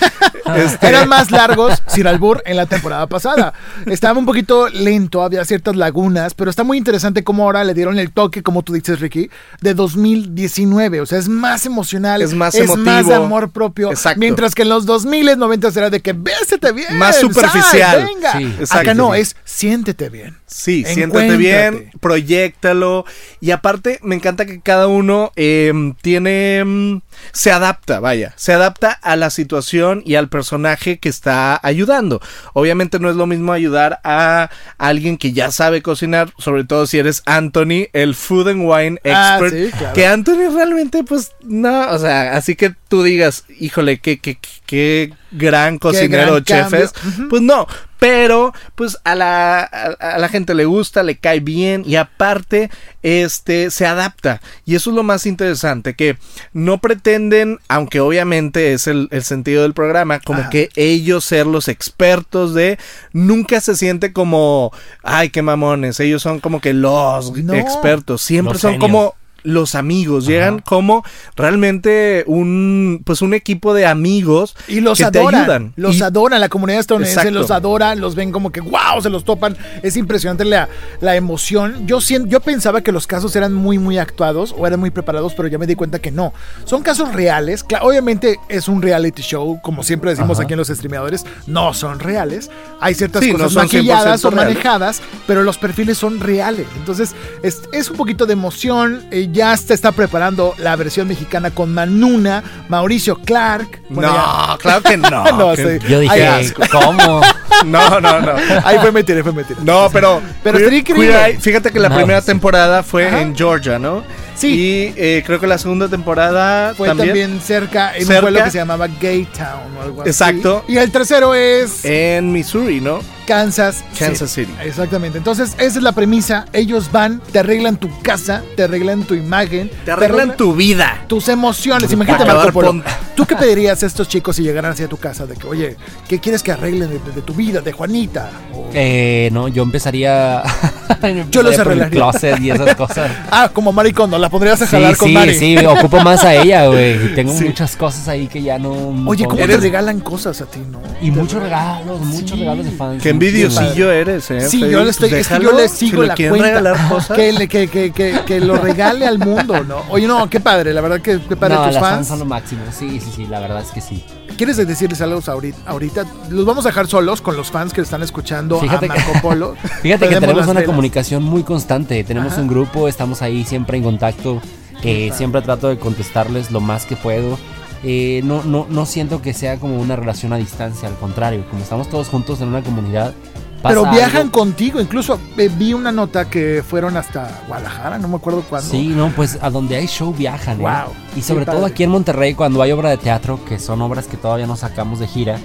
Este, Eran más largos, sin albur, en la temporada pasada. Estaba un poquito lento, había ciertas lagunas, pero está muy interesante cómo ahora le dieron el toque, como tú dices, Ricky, de 2019. O sea, es más emocional, Es más más emotivo. amor propio. Exacto. Mientras que en los 2000, 90 era de que bésete bien. Más sal, superficial. venga. Sí. Acá Exacto. No, es siéntete bien. Sí, Encuéntrate. bien, proyectalo. Y aparte, me encanta que cada uno eh, tiene. mm, se adapta, vaya. Se adapta a la situación y al personaje que está ayudando. Obviamente no es lo mismo ayudar a alguien que ya sabe cocinar, sobre todo si eres Anthony, el food and wine Ah, expert. sí, claro. Que Anthony realmente, pues, no, o sea, así que tú digas, híjole, qué, qué, qué- qué gran cocinero, gran cambio. chefes. Pues no, pero pues a la, a, a la gente le gusta, le cae bien y aparte este se adapta y eso es lo más interesante que no pretenden, aunque obviamente es el, el sentido del programa, como Ajá. que ellos ser los expertos de nunca se siente como ay qué mamones, ellos son como que los No. expertos, siempre Los son genios. como los amigos, llegan como realmente un pues un equipo de amigos Y los que te adoran. ayudan. Los Y- adoran. La comunidad estadounidense Exacto. los adora, los ven como que wow, se los topan. Es impresionante la, la emoción. Yo, yo pensaba que los casos eran muy, muy actuados o eran muy preparados, pero ya me di cuenta que no. Son casos reales. Obviamente es un reality show, como siempre decimos Ajá. aquí en los streameadores. No son reales. Hay ciertas Sí, no cosas son maquilladas o 100% reales. manejadas, pero los perfiles son reales. Entonces es, es un poquito de emoción. Eh, ya se está preparando la versión mexicana con Manuna, Mauricio Clark. Bueno, ya- no, claro que no. <laughs> No, que- sí. Yo Ay, dije, asco. ¿cómo? No, no, no. Ahí fue mentira, fue mentira. No, pero. Pero fíjate que la No, primera sí. temporada fue Ajá. en Georgia, ¿no? Sí. Y eh, creo que la segunda temporada Fue también. también, cerca en Cerca. un pueblo que se llamaba Gay Town o algo así. Exacto. Y el tercero es En Missouri, ¿no? Kansas, Kansas City. Exactamente. Entonces, esa es la premisa. Ellos van, te arreglan tu casa, te arreglan tu imagen, Te arreglan tu vida. tus emociones. Imagínate, Marco Polo. <laughs> ¿Tú qué pedirías a estos chicos si llegaran hacia tu casa? De que, oye, ¿qué quieres que arreglen de, de tu vida, de Juanita? O- Eh, no, yo empezaría. <laughs> Yo los arreglaría. closet y esas cosas. <laughs> Ah, como Mari Kondo, la pondrías a Sí, jalar con sí, Mari. sí, ocupo más a ella, güey. Tengo Sí. muchas cosas ahí que ya no. Oye, ¿cómo pongo. te regalan cosas a ti, no? Y muchos regalos, muchos Sí. regalos de fans. Qué envidiosillo eres, ¿eh? Sí, yo le estoy, Pues es que yo le si sigo la cuenta. regalar cosas. Que, le- que, que, que, que lo regale al mundo, ¿no? Oye, no, qué padre, la verdad que qué padre No, tus las fans fans. son lo máximo. Sí, sí, sí, la verdad es que sí. ¿Quieres decirles algo ahorita, ahorita? Los vamos a dejar solos con los fans que están escuchando Fíjate a que- Marco Polo. <laughs> Fíjate que Prendemos tenemos una comunicación muy constante. Tenemos Ajá. un grupo, estamos ahí siempre en contacto. eh, siempre trato de contestarles lo más que puedo. Eh, no, no, no siento que sea como una relación a distancia, al contrario, como estamos todos juntos en una comunidad. Pasa Pero viajan algo- contigo, incluso eh, vi una nota que fueron hasta Guadalajara, no me acuerdo cuándo. Sí, no, pues a donde hay show viajan. ¿eh? Wow, Y sobre todo aquí en Monterrey, cuando hay obra de teatro, que son obras que todavía no sacamos de gira,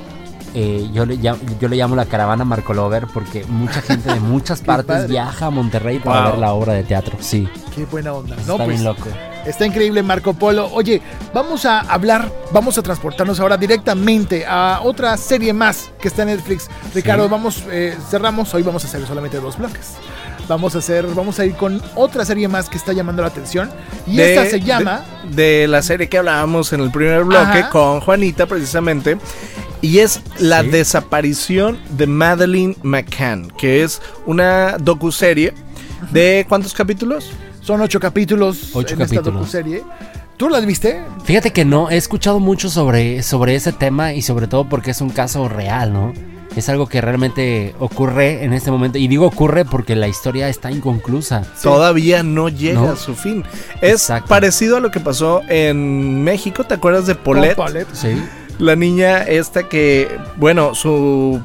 eh, yo, le llamo, yo le llamo la caravana Marco Lover porque mucha gente de <laughs> muchas partes padre. viaja a Monterrey para Wow. ver la obra de teatro. Sí, Qué buena onda. No, está pues, bien loco. Está increíble Marco Polo. Oye, vamos a hablar, vamos a transportarnos ahora directamente a otra serie más que está en Netflix. Ricardo, Sí. vamos, eh, cerramos, hoy vamos a hacer solamente dos bloques. Vamos a hacer, vamos a ir con otra serie más que está llamando la atención. Y De- esta se llama... De, de la serie que hablábamos en el primer bloque Ajá. con Juanita, precisamente. Y es la Sí. desaparición de Madeline McCann, que es una docuserie de ¿cuántos capítulos? Son ocho capítulos Ocho en esta capítulos. docuserie. ¿Tú las viste? Fíjate que no, he escuchado mucho sobre, sobre ese tema y sobre todo porque es un caso real, ¿no? Es algo que realmente ocurre en este momento. Y digo ocurre porque la historia está inconclusa. Todavía no llega No. a su fin. Es Exacto. parecido a lo que pasó en México. ¿Te acuerdas de Paulette? Paulette. Sí. La niña esta que, bueno, su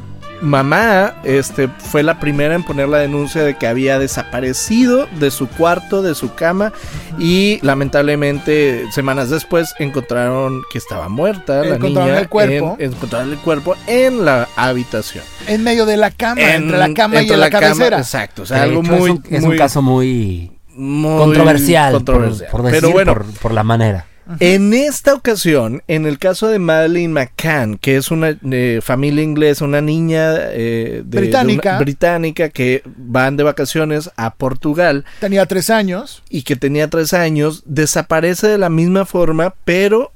mamá este, fue la primera en poner la denuncia de que había desaparecido de su cuarto, de su cama y lamentablemente semanas después encontraron que estaba muerta la Encontraron niña. el cuerpo. En, encontraron el cuerpo en la habitación. En medio de la cama, En- entre la cama y entre la, cama, cabecera. exacto, o De sea, algo hecho, muy, es, un, es un muy- caso muy muy controversial, por-. Por, decir, Pero bueno, por, por la manera. En esta ocasión, en el caso de Madeleine McCann, que es una eh, familia inglesa, una niña eh, de- de Británica. una- británica que van de vacaciones a Portugal Tenía tres años. y que tenía tres años, desaparece de la misma forma, pero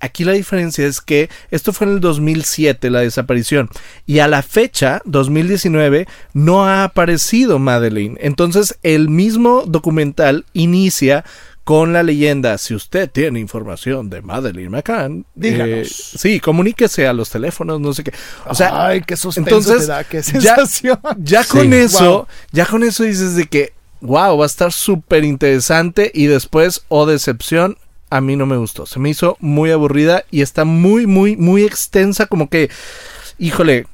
aquí la diferencia es que esto fue en el 2007 la desaparición y a la fecha, 2019, no ha aparecido Madeleine. Entonces el mismo documental inicia con la leyenda, si usted tiene información de Madeleine McCann, Díganos. eh, sí, comuníquese a los teléfonos, no sé qué. O sea, Ay, qué entonces, te da, qué ya- sensación. ya Sí. con eso, Wow. ya con eso dices de que, wow, va a estar súper interesante y después, oh decepción, a mí no me gustó. Se me hizo muy aburrida y está muy, muy, muy extensa, como que, híjole,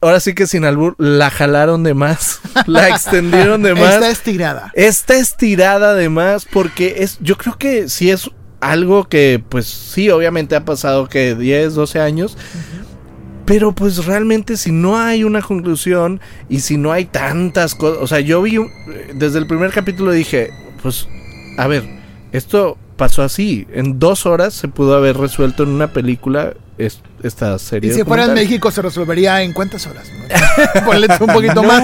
ahora sí que sin albur, la jalaron de más, <laughs> la extendieron de más. Está estirada. Está estirada además porque es, yo creo que sí es algo que pues sí, obviamente ha pasado que 10, 12 años. Pero pues realmente si no hay una conclusión y si no hay tantas cosas, o sea, yo vi un- desde el primer capítulo dije, pues a ver, esto pasó así, en dos horas se pudo haber resuelto en una película es- esta serie. Y si fuera en. México se resolvería en cuántas horas. <laughs> Ponle tú un poquito <laughs> más.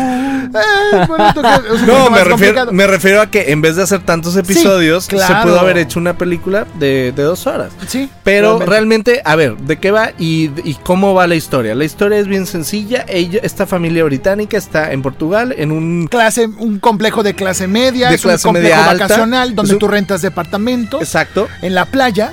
Eh, ponle que es un No, poquito me más refiero, me refiero a que en vez de hacer tantos episodios, se claro. pudo haber hecho una película de, de dos horas. Sí, Pero realmente. realmente, a ver, ¿de qué va y, y cómo va la historia? La historia es bien sencilla. Ella, esta familia británica está en Portugal en un... clase, un complejo de clase media, De es clase un complejo media alta. vacacional donde Es un- tú rentas departamentos Exacto, en la playa.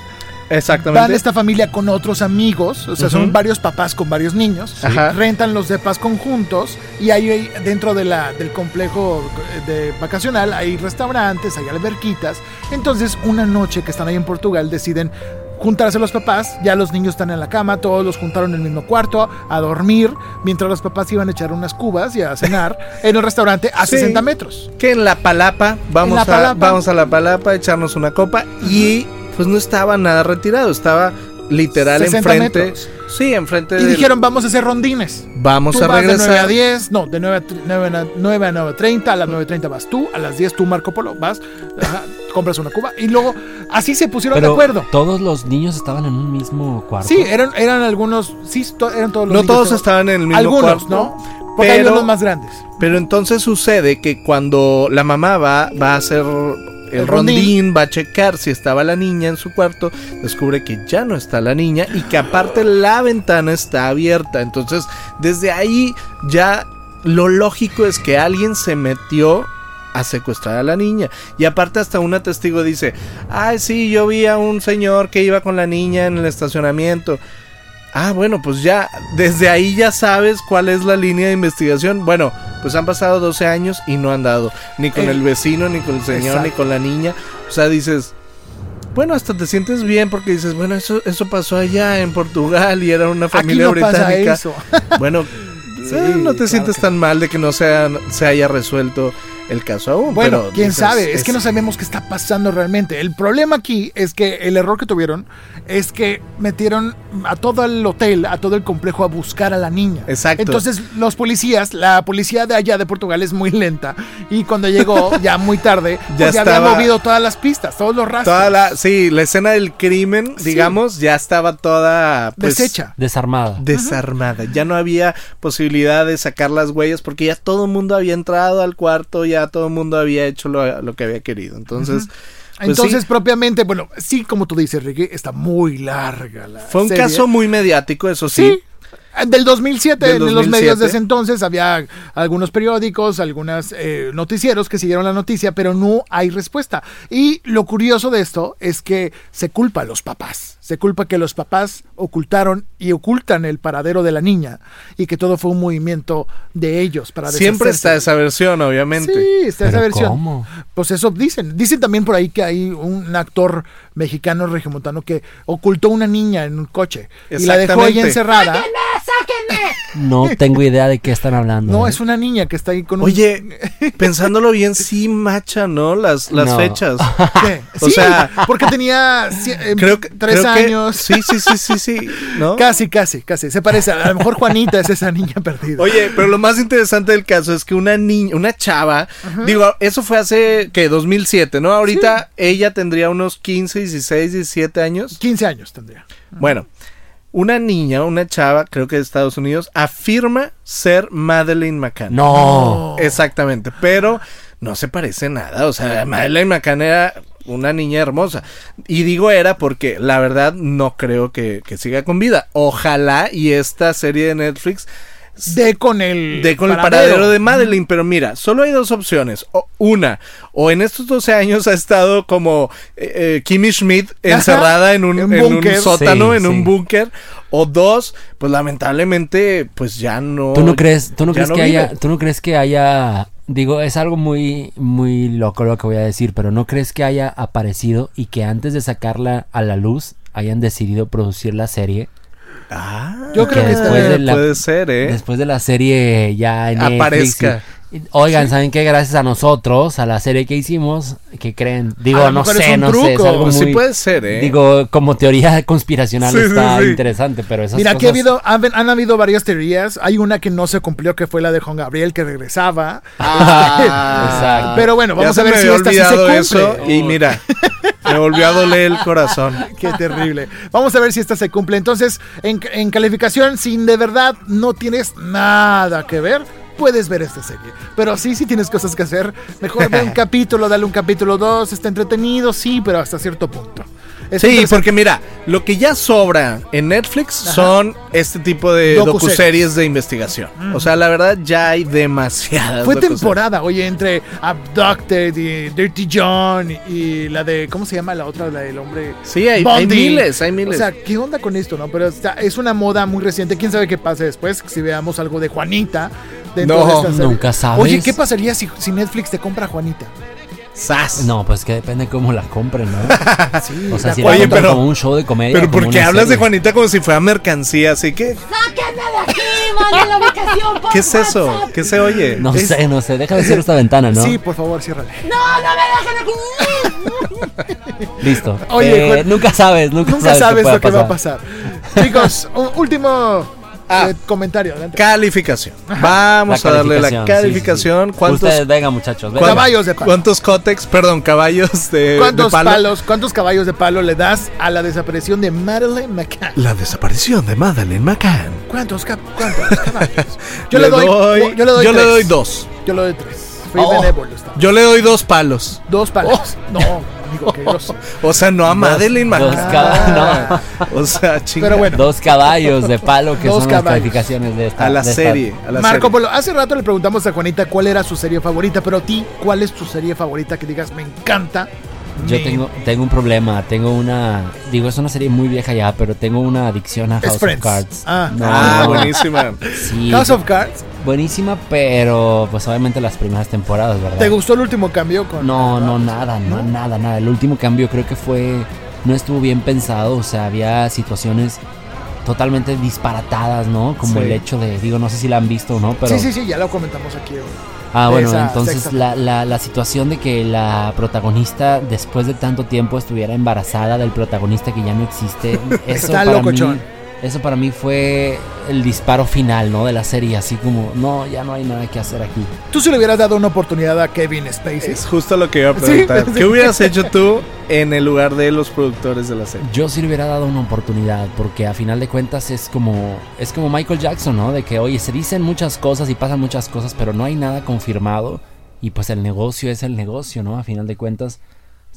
Exactamente. Van esta familia con otros amigos, o sea, son varios papás con varios niños, Ajá. rentan los depas conjuntos y ahí hay- dentro de la, del complejo de vacacional hay restaurantes, hay alberquitas. Entonces, una noche que están ahí en Portugal deciden juntarse los papás, ya los niños están en la cama, todos los juntaron en el mismo cuarto a dormir, mientras los papás iban a echar unas cubas y a cenar <laughs> en el restaurante a Sí. 60 metros. Que en la palapa, vamos, la a, palapa. vamos a la palapa a echarnos una copa y pues no estaba nada retirado, estaba literal 60 enfrente. metros. Sí, enfrente Y del- dijeron, vamos a hacer rondines. vamos Tú a vas de 9 a regresar. 10, no, de 9 a, tre- 9 a 9 a 9.30, a las 9.30 vas tú, a las 10 tú Marco Polo, vas, ajá, <laughs> compras una cuba y luego así se pusieron de acuerdo. todos los niños estaban en un mismo cuarto. Sí, eran, eran algunos, sí, to- eran todos los No niños, todos estaban en el mismo Algunos, cuarto. ¿no? Porque hay pero- unos más grandes. Pero entonces sucede que cuando la mamá va, va a hacer el, El rondín, rondín. va a checar si estaba la niña en su cuarto, descubre que ya no está la niña y que aparte la ventana está abierta. Entonces, desde ahí ya lo lógico es que alguien se metió a secuestrar a la niña. Y aparte hasta una testigo dice, ay sí, yo vi a un señor que iba con la niña en el estacionamiento. Ah, bueno, pues ya, desde ahí ya sabes cuál es la línea de investigación. Bueno, pues han pasado 12 años y no han dado ni con Eh, el vecino, ni con el señor, ni con la niña. O sea, dices, bueno, hasta te sientes bien porque dices, bueno, eso, eso pasó allá en Portugal y era una Aquí familia no pasa británica. eso. Bueno, <laughs> Sí, eh, no te claro sientes que tan mal de que no se, han- se haya resuelto el caso aún. Bueno, pero quién dices, sabe, es, que no sabemos qué está pasando realmente. El problema aquí es que el error que tuvieron es que metieron a todo el hotel, a todo el complejo a buscar a la niña. Exacto. Entonces los policías, la policía de allá de Portugal es muy <laughs> lenta y cuando llegó ya muy tarde, <laughs> Ya porque había estaba- movido todas las pistas, todos los rastros. Toda la, sí, la escena del crimen, Sí. digamos, ya estaba toda pues, deshecha. Desarmada. desarmada. Ya no había posibilidad de sacar las huellas porque ya todo el mundo había entrado al cuarto, ya todo el mundo había hecho lo, lo que había querido. Entonces, pues Entonces, sí, propiamente, bueno, sí, como tú dices, Ricky, está muy larga la fue un serie. caso muy mediático, eso sí. Sí. Del 2007, Del en los 2007. medios de ese entonces había algunos periódicos, algunos noticieros que siguieron la noticia, pero no hay respuesta. Y lo curioso de esto es que se culpa a los papás. Se culpa que los papás ocultaron y ocultan el paradero de la niña y que todo fue un movimiento de ellos para Siempre está esa versión, obviamente. Sí, está esa ¿Pero versión. cómo? Pues eso dicen. Dicen también por ahí que hay un actor mexicano regimontano que ocultó una niña en un coche y la dejó ahí encerrada. No tengo idea de qué están hablando. No, ¿eh? es una niña que está ahí con un... Oye, <laughs> pensándolo bien, sí macha, ¿no? Las, las No. fechas. ¿Qué? o Sí, sea, porque tenía eh, Creo que. tres creo que- años. sí, sí, sí, sí, sí. ¿no? <laughs> Casi, casi, casi. Se parece. A lo mejor Juanita es esa niña perdida. Oye, pero lo más interesante del caso es que una niña, una chava, digo, eso fue hace, que 2007, ¿no? Ahorita ella tendría unos 15, 16, 17 años. 15 años tendría. Bueno, una niña, una chava, creo que de Estados Unidos, afirma ser Madeleine McCann. No. Exactamente, pero no se parece nada. O sea, Madeleine McCann era una niña hermosa. Y digo era porque la verdad no creo que, que siga con vida. Ojalá y esta serie de Netflix De con el. de con el paradero de Madeline, pero mira, solo hay dos opciones. O, una, o en estos 12 años ha estado como eh, eh, Kimmy Schmidt encerrada en un, en en un búnker. sótano, Sí, en sí. un búnker. O dos, pues lamentablemente, pues ya no. ¿Tú no crees, tú no crees que vive. haya, tú no crees que haya, digo, es algo muy, muy loco lo que voy a decir, pero no crees que haya aparecido y que antes de sacarla a la luz hayan decidido producir la serie? Ah, Yo creo que que después de la- puede ser, ¿eh? Después de la serie ya en Aparezca. Oigan, ¿saben qué? Gracias a nosotros, a la serie que hicimos, que creen? Digo, no sé, un no sé, es algo Pues sí puede ser, ¿eh? Digo, como teoría <laughs> conspiracional Sí, está sí. interesante, pero esas Mira, aquí ha cosas- habido, han, han habido varias teorías. Hay una que no se cumplió, que fue la de Juan Gabriel, que regresaba. Ah, <laughs> Exacto. Pero bueno, vamos a ver me si esta sí se cumple. eso y mira, me volvió a doler el corazón. <laughs> Qué terrible. Vamos a ver si esta se cumple. Entonces, en, en calificación, si de verdad no tienes nada que ver, puedes ver esta serie. Pero sí, sí tienes cosas que hacer. Mejor ve un <laughs> capítulo, dale un capítulo dos. Está entretenido, sí, pero hasta cierto punto. Es Sí, porque mira, lo que ya sobra en Netflix son este tipo de Docuseries. docuseries de investigación. O sea, la verdad ya hay demasiadas. Fue docuseries. temporada, oye, entre Abducted y Dirty John y, la de, ¿cómo se llama la otra? La del hombre. Sí, hay, miles, hay miles. O sea, ¿qué onda con esto, no? Pero está- es una moda muy reciente. ¿Quién sabe qué pase después? Si veamos algo de Juanita. dentro No, de esta serie. nunca sabes. Oye, ¿qué pasaría si, si Netflix te compra a Juanita? Sas. No, pues que depende cómo la compren, ¿no? <laughs> Sí, O sea, si la Oye, pero- como un show de comedia. Pero porque hablas de. Juanita como si fuera mercancía, así que ¡Sáquenme de aquí! ¡Manden la ubicación por ¿qué es eso? WhatsApp! ¿Qué se oye? No Es- sé, no sé. Déjame cierrar esta ventana, ¿no? Sí, por favor, ciérrale. ¡No, no me dejen aquí! Listo. Oye, Eh, Juan- nunca sabes, nunca, Nunca sabes, sabes qué lo que va a pasar. Chicos, último Ah. eh, comentario. adelante. Calificación. Vamos a darle la sí, sí, sí. calificación. ¿Cuántos, Ustedes, venga, muchachos. venga. Caballos de palo. ¿Cuántos cótex? Perdón, caballos de, de ¿Cuántos palo? palos, cuántos caballos de palo le das a la desaparición de Madeleine McCann? La desaparición de Madeleine McCann. ¿Cuántos, cuántos <laughs> caballos? Yo le, doy, yo le doy, yo le tres. doy dos. Yo le doy tres. Oh. Yo le doy dos palos. Dos palos. No, amigo, qué grosso. O sea, no a Madeleine dos McCann. ca- O sea, chinga. Pero bueno, Dos caballos de palo que Dos son las caballos. calificaciones de esta. A la serie. A la Marco serie. Polo, hace rato le preguntamos a Juanita cuál era su serie favorita, pero a ti, ¿cuál es tu serie favorita que digas me encanta? Yo Me- tengo, tengo un problema, tengo una, digo, es una serie muy vieja ya, pero tengo una adicción a House of. Cards. Ah. No, Ah, no, buenísima. sí, House of Cards. buenísima, pero pues obviamente las primeras temporadas, ¿verdad? ¿Te gustó el último cambio con No, no, nada, no, nada, nada. El último cambio creo que fue, no estuvo bien pensado, o sea, había situaciones totalmente disparatadas, ¿no? Como Sí. el hecho de, digo, no sé si la han visto o no, pero... Sí, sí, sí, ya lo comentamos aquí. güey. Ah, bueno, entonces la, la, la situación de que la protagonista después de tanto tiempo estuviera embarazada del protagonista que ya no existe, <laughs> eso Está para locochón. mí, eso para mí fue el disparo final, ¿no? De la serie, así como, no, ya no hay nada que hacer aquí. Tú si le hubieras dado una oportunidad a Kevin Spacey. Es justo lo que iba a preguntar. <laughs> sí. ¿Qué hubieras hecho tú en el lugar de los productores de la serie? Yo sí le hubiera dado una oportunidad, porque a final de cuentas es como, es como Michael Jackson, ¿no? De que, oye, se dicen muchas cosas y pasan muchas cosas, pero no hay nada confirmado. Y pues el negocio es el negocio, ¿no? A final de cuentas.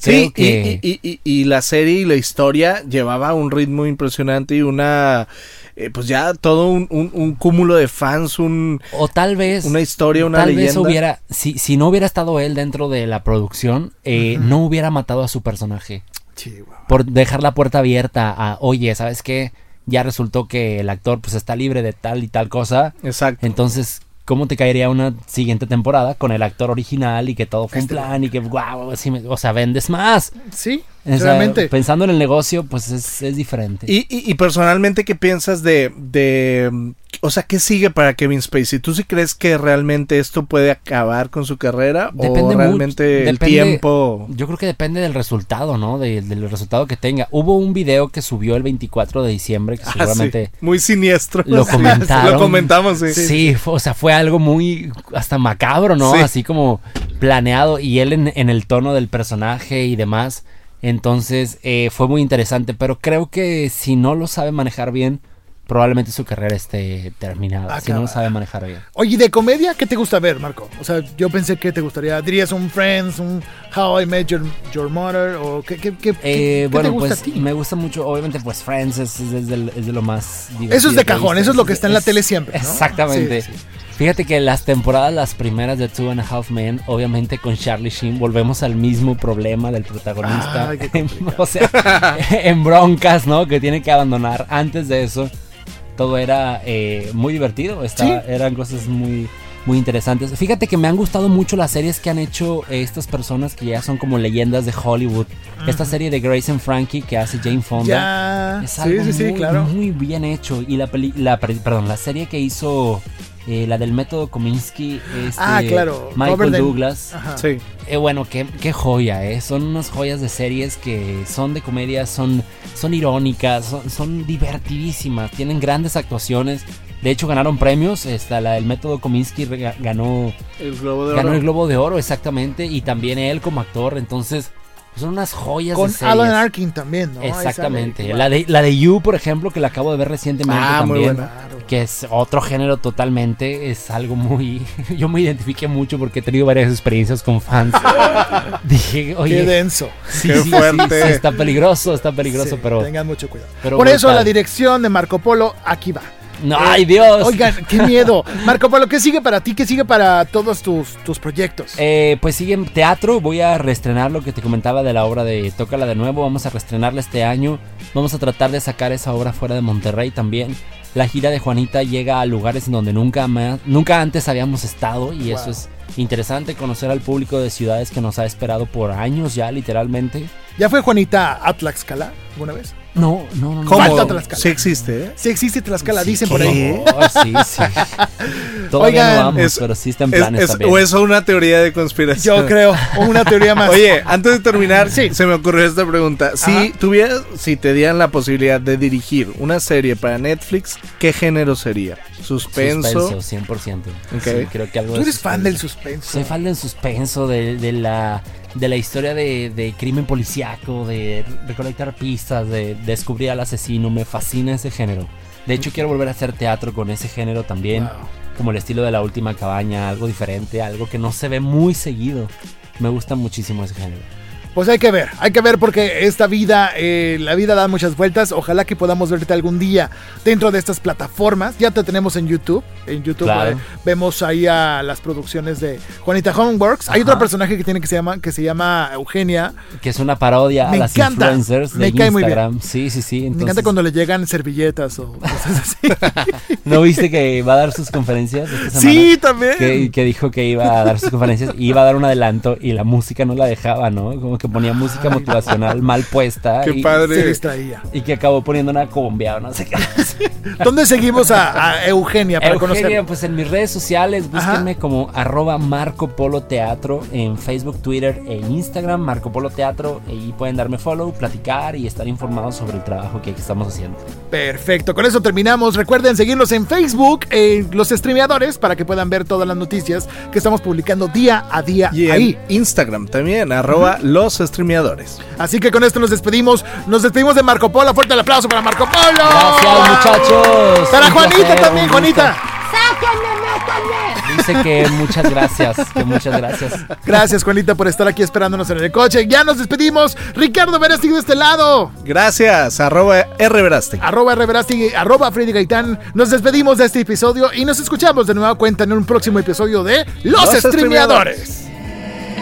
Sí, que... y, y- y- y la serie y la historia llevaba un ritmo impresionante y una, eh, pues ya todo un, un- un cúmulo de fans, un, O tal vez. una historia, una tal leyenda. vez hubiera. Si, si no hubiera estado él dentro de la producción, eh, no hubiera matado a su personaje. Chihuahua. por dejar la puerta abierta a, oye, ¿sabes qué? Ya resultó que el actor pues está libre de tal y tal cosa. Exacto. Entonces, ¿cómo te caería una siguiente temporada con el actor original y que todo fue un Este- plan y que, wow, o sea, vendes más? Sí, realmente. pensando en el negocio, pues es, es diferente. Y, y- y personalmente, ¿qué piensas de, de, o sea, qué sigue para Kevin Spacey? ¿Tú sí crees que realmente esto puede acabar con su carrera Depende o mucho- realmente el depende- tiempo? Yo creo que depende del resultado, ¿no? De- del resultado que tenga. Hubo un video que subió el 24 de diciembre que Ah, seguramente sí, muy siniestro. lo <laughs> comentaron. Lo comentamos, sí. Sí, fue- o sea, fue algo muy hasta macabro, ¿no? Sí. Así como planeado y él en, en el tono del personaje y demás. Entonces eh, fue muy interesante, pero creo que si no lo sabe manejar bien, probablemente su carrera esté terminada. Si no lo sabe manejar bien. Oye, ¿y de comedia qué te gusta ver, Marco? O sea, yo pensé que te gustaría, dirías un Friends, un How I Met Your, Your Mother, o qué, qué, qué- Eh, qué bueno, te gusta pues a ti? me gusta mucho, obviamente, pues Friends es, es de, es de lo más divertido. Eso es de cajón, eso es lo que está en la Es- tele siempre, ¿no? Exactamente. Sí, sí. Fíjate que las temporadas, las primeras de Two and a Half Men, obviamente con Charlie Sheen, volvemos al mismo problema del protagonista. Ay, <laughs> o sea, <laughs> en broncas, ¿no? Que tiene que abandonar. Antes de eso, todo era eh, muy divertido. Estaba- Sí. Eran cosas muy, muy interesantes. Fíjate que me han gustado mucho las series que han hecho estas personas que ya son como leyendas de Hollywood. Esta serie de Grace and Frankie que hace Jane Fonda. Ya, Es algo sí, sí, muy, claro. muy bien hecho. Y la, peli- la per- perdón, la serie que hizo eh, la del método Kominsky, este, Ah, claro, Michael Robert Douglas. Ajá. Sí. Eh, bueno, qué, qué joya, ¿eh? Son unas joyas de series que son de comedia, son, son irónicas, son, son divertidísimas, tienen grandes actuaciones. De hecho, ganaron premios. Esta, la del método Kominsky ganó, El Globo de ganó Oro. el Globo de Oro, exactamente. Y también él como actor. Entonces, son unas joyas Con de series. Alan Arkin también, ¿no? Sale, Exactamente. La de, la de You, por ejemplo, que la acabo de ver recientemente Ah, muy buena. Que es otro género totalmente. Es algo muy. <laughs> Yo me identifiqué mucho porque he tenido varias experiencias con fans. <laughs> Dije, Qué oye. denso. Sí, Qué sí, sí, fuerte. sí, está peligroso, está peligroso, Sí, pero. Tengan mucho cuidado. pero Por eso brutal. la dirección de Marco Polo aquí va. No, ¡Ay, Dios! Oigan, qué miedo. Marco Polo, ¿qué sigue para ti? ¿Qué sigue para todos tus, tus proyectos? Eh, pues sigue en teatro. Voy a reestrenar lo que te comentaba de la obra de Tócala de nuevo. Vamos a reestrenarla este año. Vamos a tratar de sacar esa obra fuera de Monterrey también. La gira de Juanita llega a lugares en donde nunca, ma- nunca antes habíamos estado y eso es interesante conocer al público de ciudades que nos ha esperado por años ya literalmente. ¿Ya fue Juanita a Tlaxcala alguna vez? No, no, no. no. ¿Cómo? Falta Tlaxcala. Sí existe, ¿eh? Sí existe Tlaxcala, Sí, dicen por ahí. Oh, sí, sí. <laughs> Todavía Oigan, no vamos, es- pero sí está en Es- planes es- también. o es una teoría de conspiración. Yo creo, o una teoría más. Oye, antes de terminar, Sí. se me ocurrió esta pregunta. Si Ajá. tuvieras, si te dieran la posibilidad de dirigir una serie para Netflix, ¿qué género sería? Suspenso. Suspenso, 100%. Ok. Sí, creo que algo tú eres fan del suspenso. suspenso. Soy fan del suspenso, de, de la, de la historia de, de crimen policiaco, de recolectar pistas, de descubrir al asesino. Me fascina ese género. De hecho, quiero volver a hacer teatro con ese género también. Wow. Como el estilo de la última cabaña, algo diferente, algo que no se ve muy seguido. Me gusta muchísimo ese género. Pues hay que ver, hay que ver porque esta vida, eh, la vida da muchas vueltas. Ojalá que podamos verte algún día dentro de estas plataformas. Ya te tenemos en YouTube. En YouTube Claro. eh, vemos ahí a las producciones de Juanita Homeworks. Hay otro personaje que tiene que se llama que se llama Eugenia. Que es una parodia Me a las encanta, influencers me cae muy bien. Sí, sí, sí. Me encanta cuando le llegan servilletas o cosas así. <laughs> ¿No viste que va a dar sus conferencias esta sí, también. Que, que dijo que iba a dar sus conferencias y iba a dar un adelanto y la música no la dejaba, ¿no? Como que ponía música motivacional mal puesta. Qué y, padre. Se distraía. Y que acabó poniendo una cumbia o no sé qué. <laughs> ¿Dónde seguimos a, a Eugenia para Eugenia, conocerla? pues en mis redes sociales, búsquenme como arroba Marco Polo Teatro en Facebook, Twitter e Instagram, Marco Polo Teatro. Y pueden darme follow, platicar y estar informados sobre el trabajo que aquí estamos haciendo. Perfecto, con eso terminamos. Recuerden seguirnos en Facebook, en los streameadores, para que puedan ver todas las noticias que estamos publicando día a día Y en ahí. Instagram también, arroba los streameadores. Así que con esto nos despedimos. Nos despedimos de Marco Polo. Fuerte el aplauso para Marco Polo. Gracias, muchachos. Para Un Juanita placer, también, un gusto. Juanita. Dice que muchas gracias, que muchas gracias. Gracias, Juanita, por estar aquí esperándonos en el coche. Ya nos despedimos. Ricardo Verástig de este lado. Gracias, arroba rverastic. Arroba Reverástig, arroba Freddy Gaitán. Nos despedimos de este episodio y nos escuchamos de nueva cuenta en un próximo episodio de Los, Los Streameadores.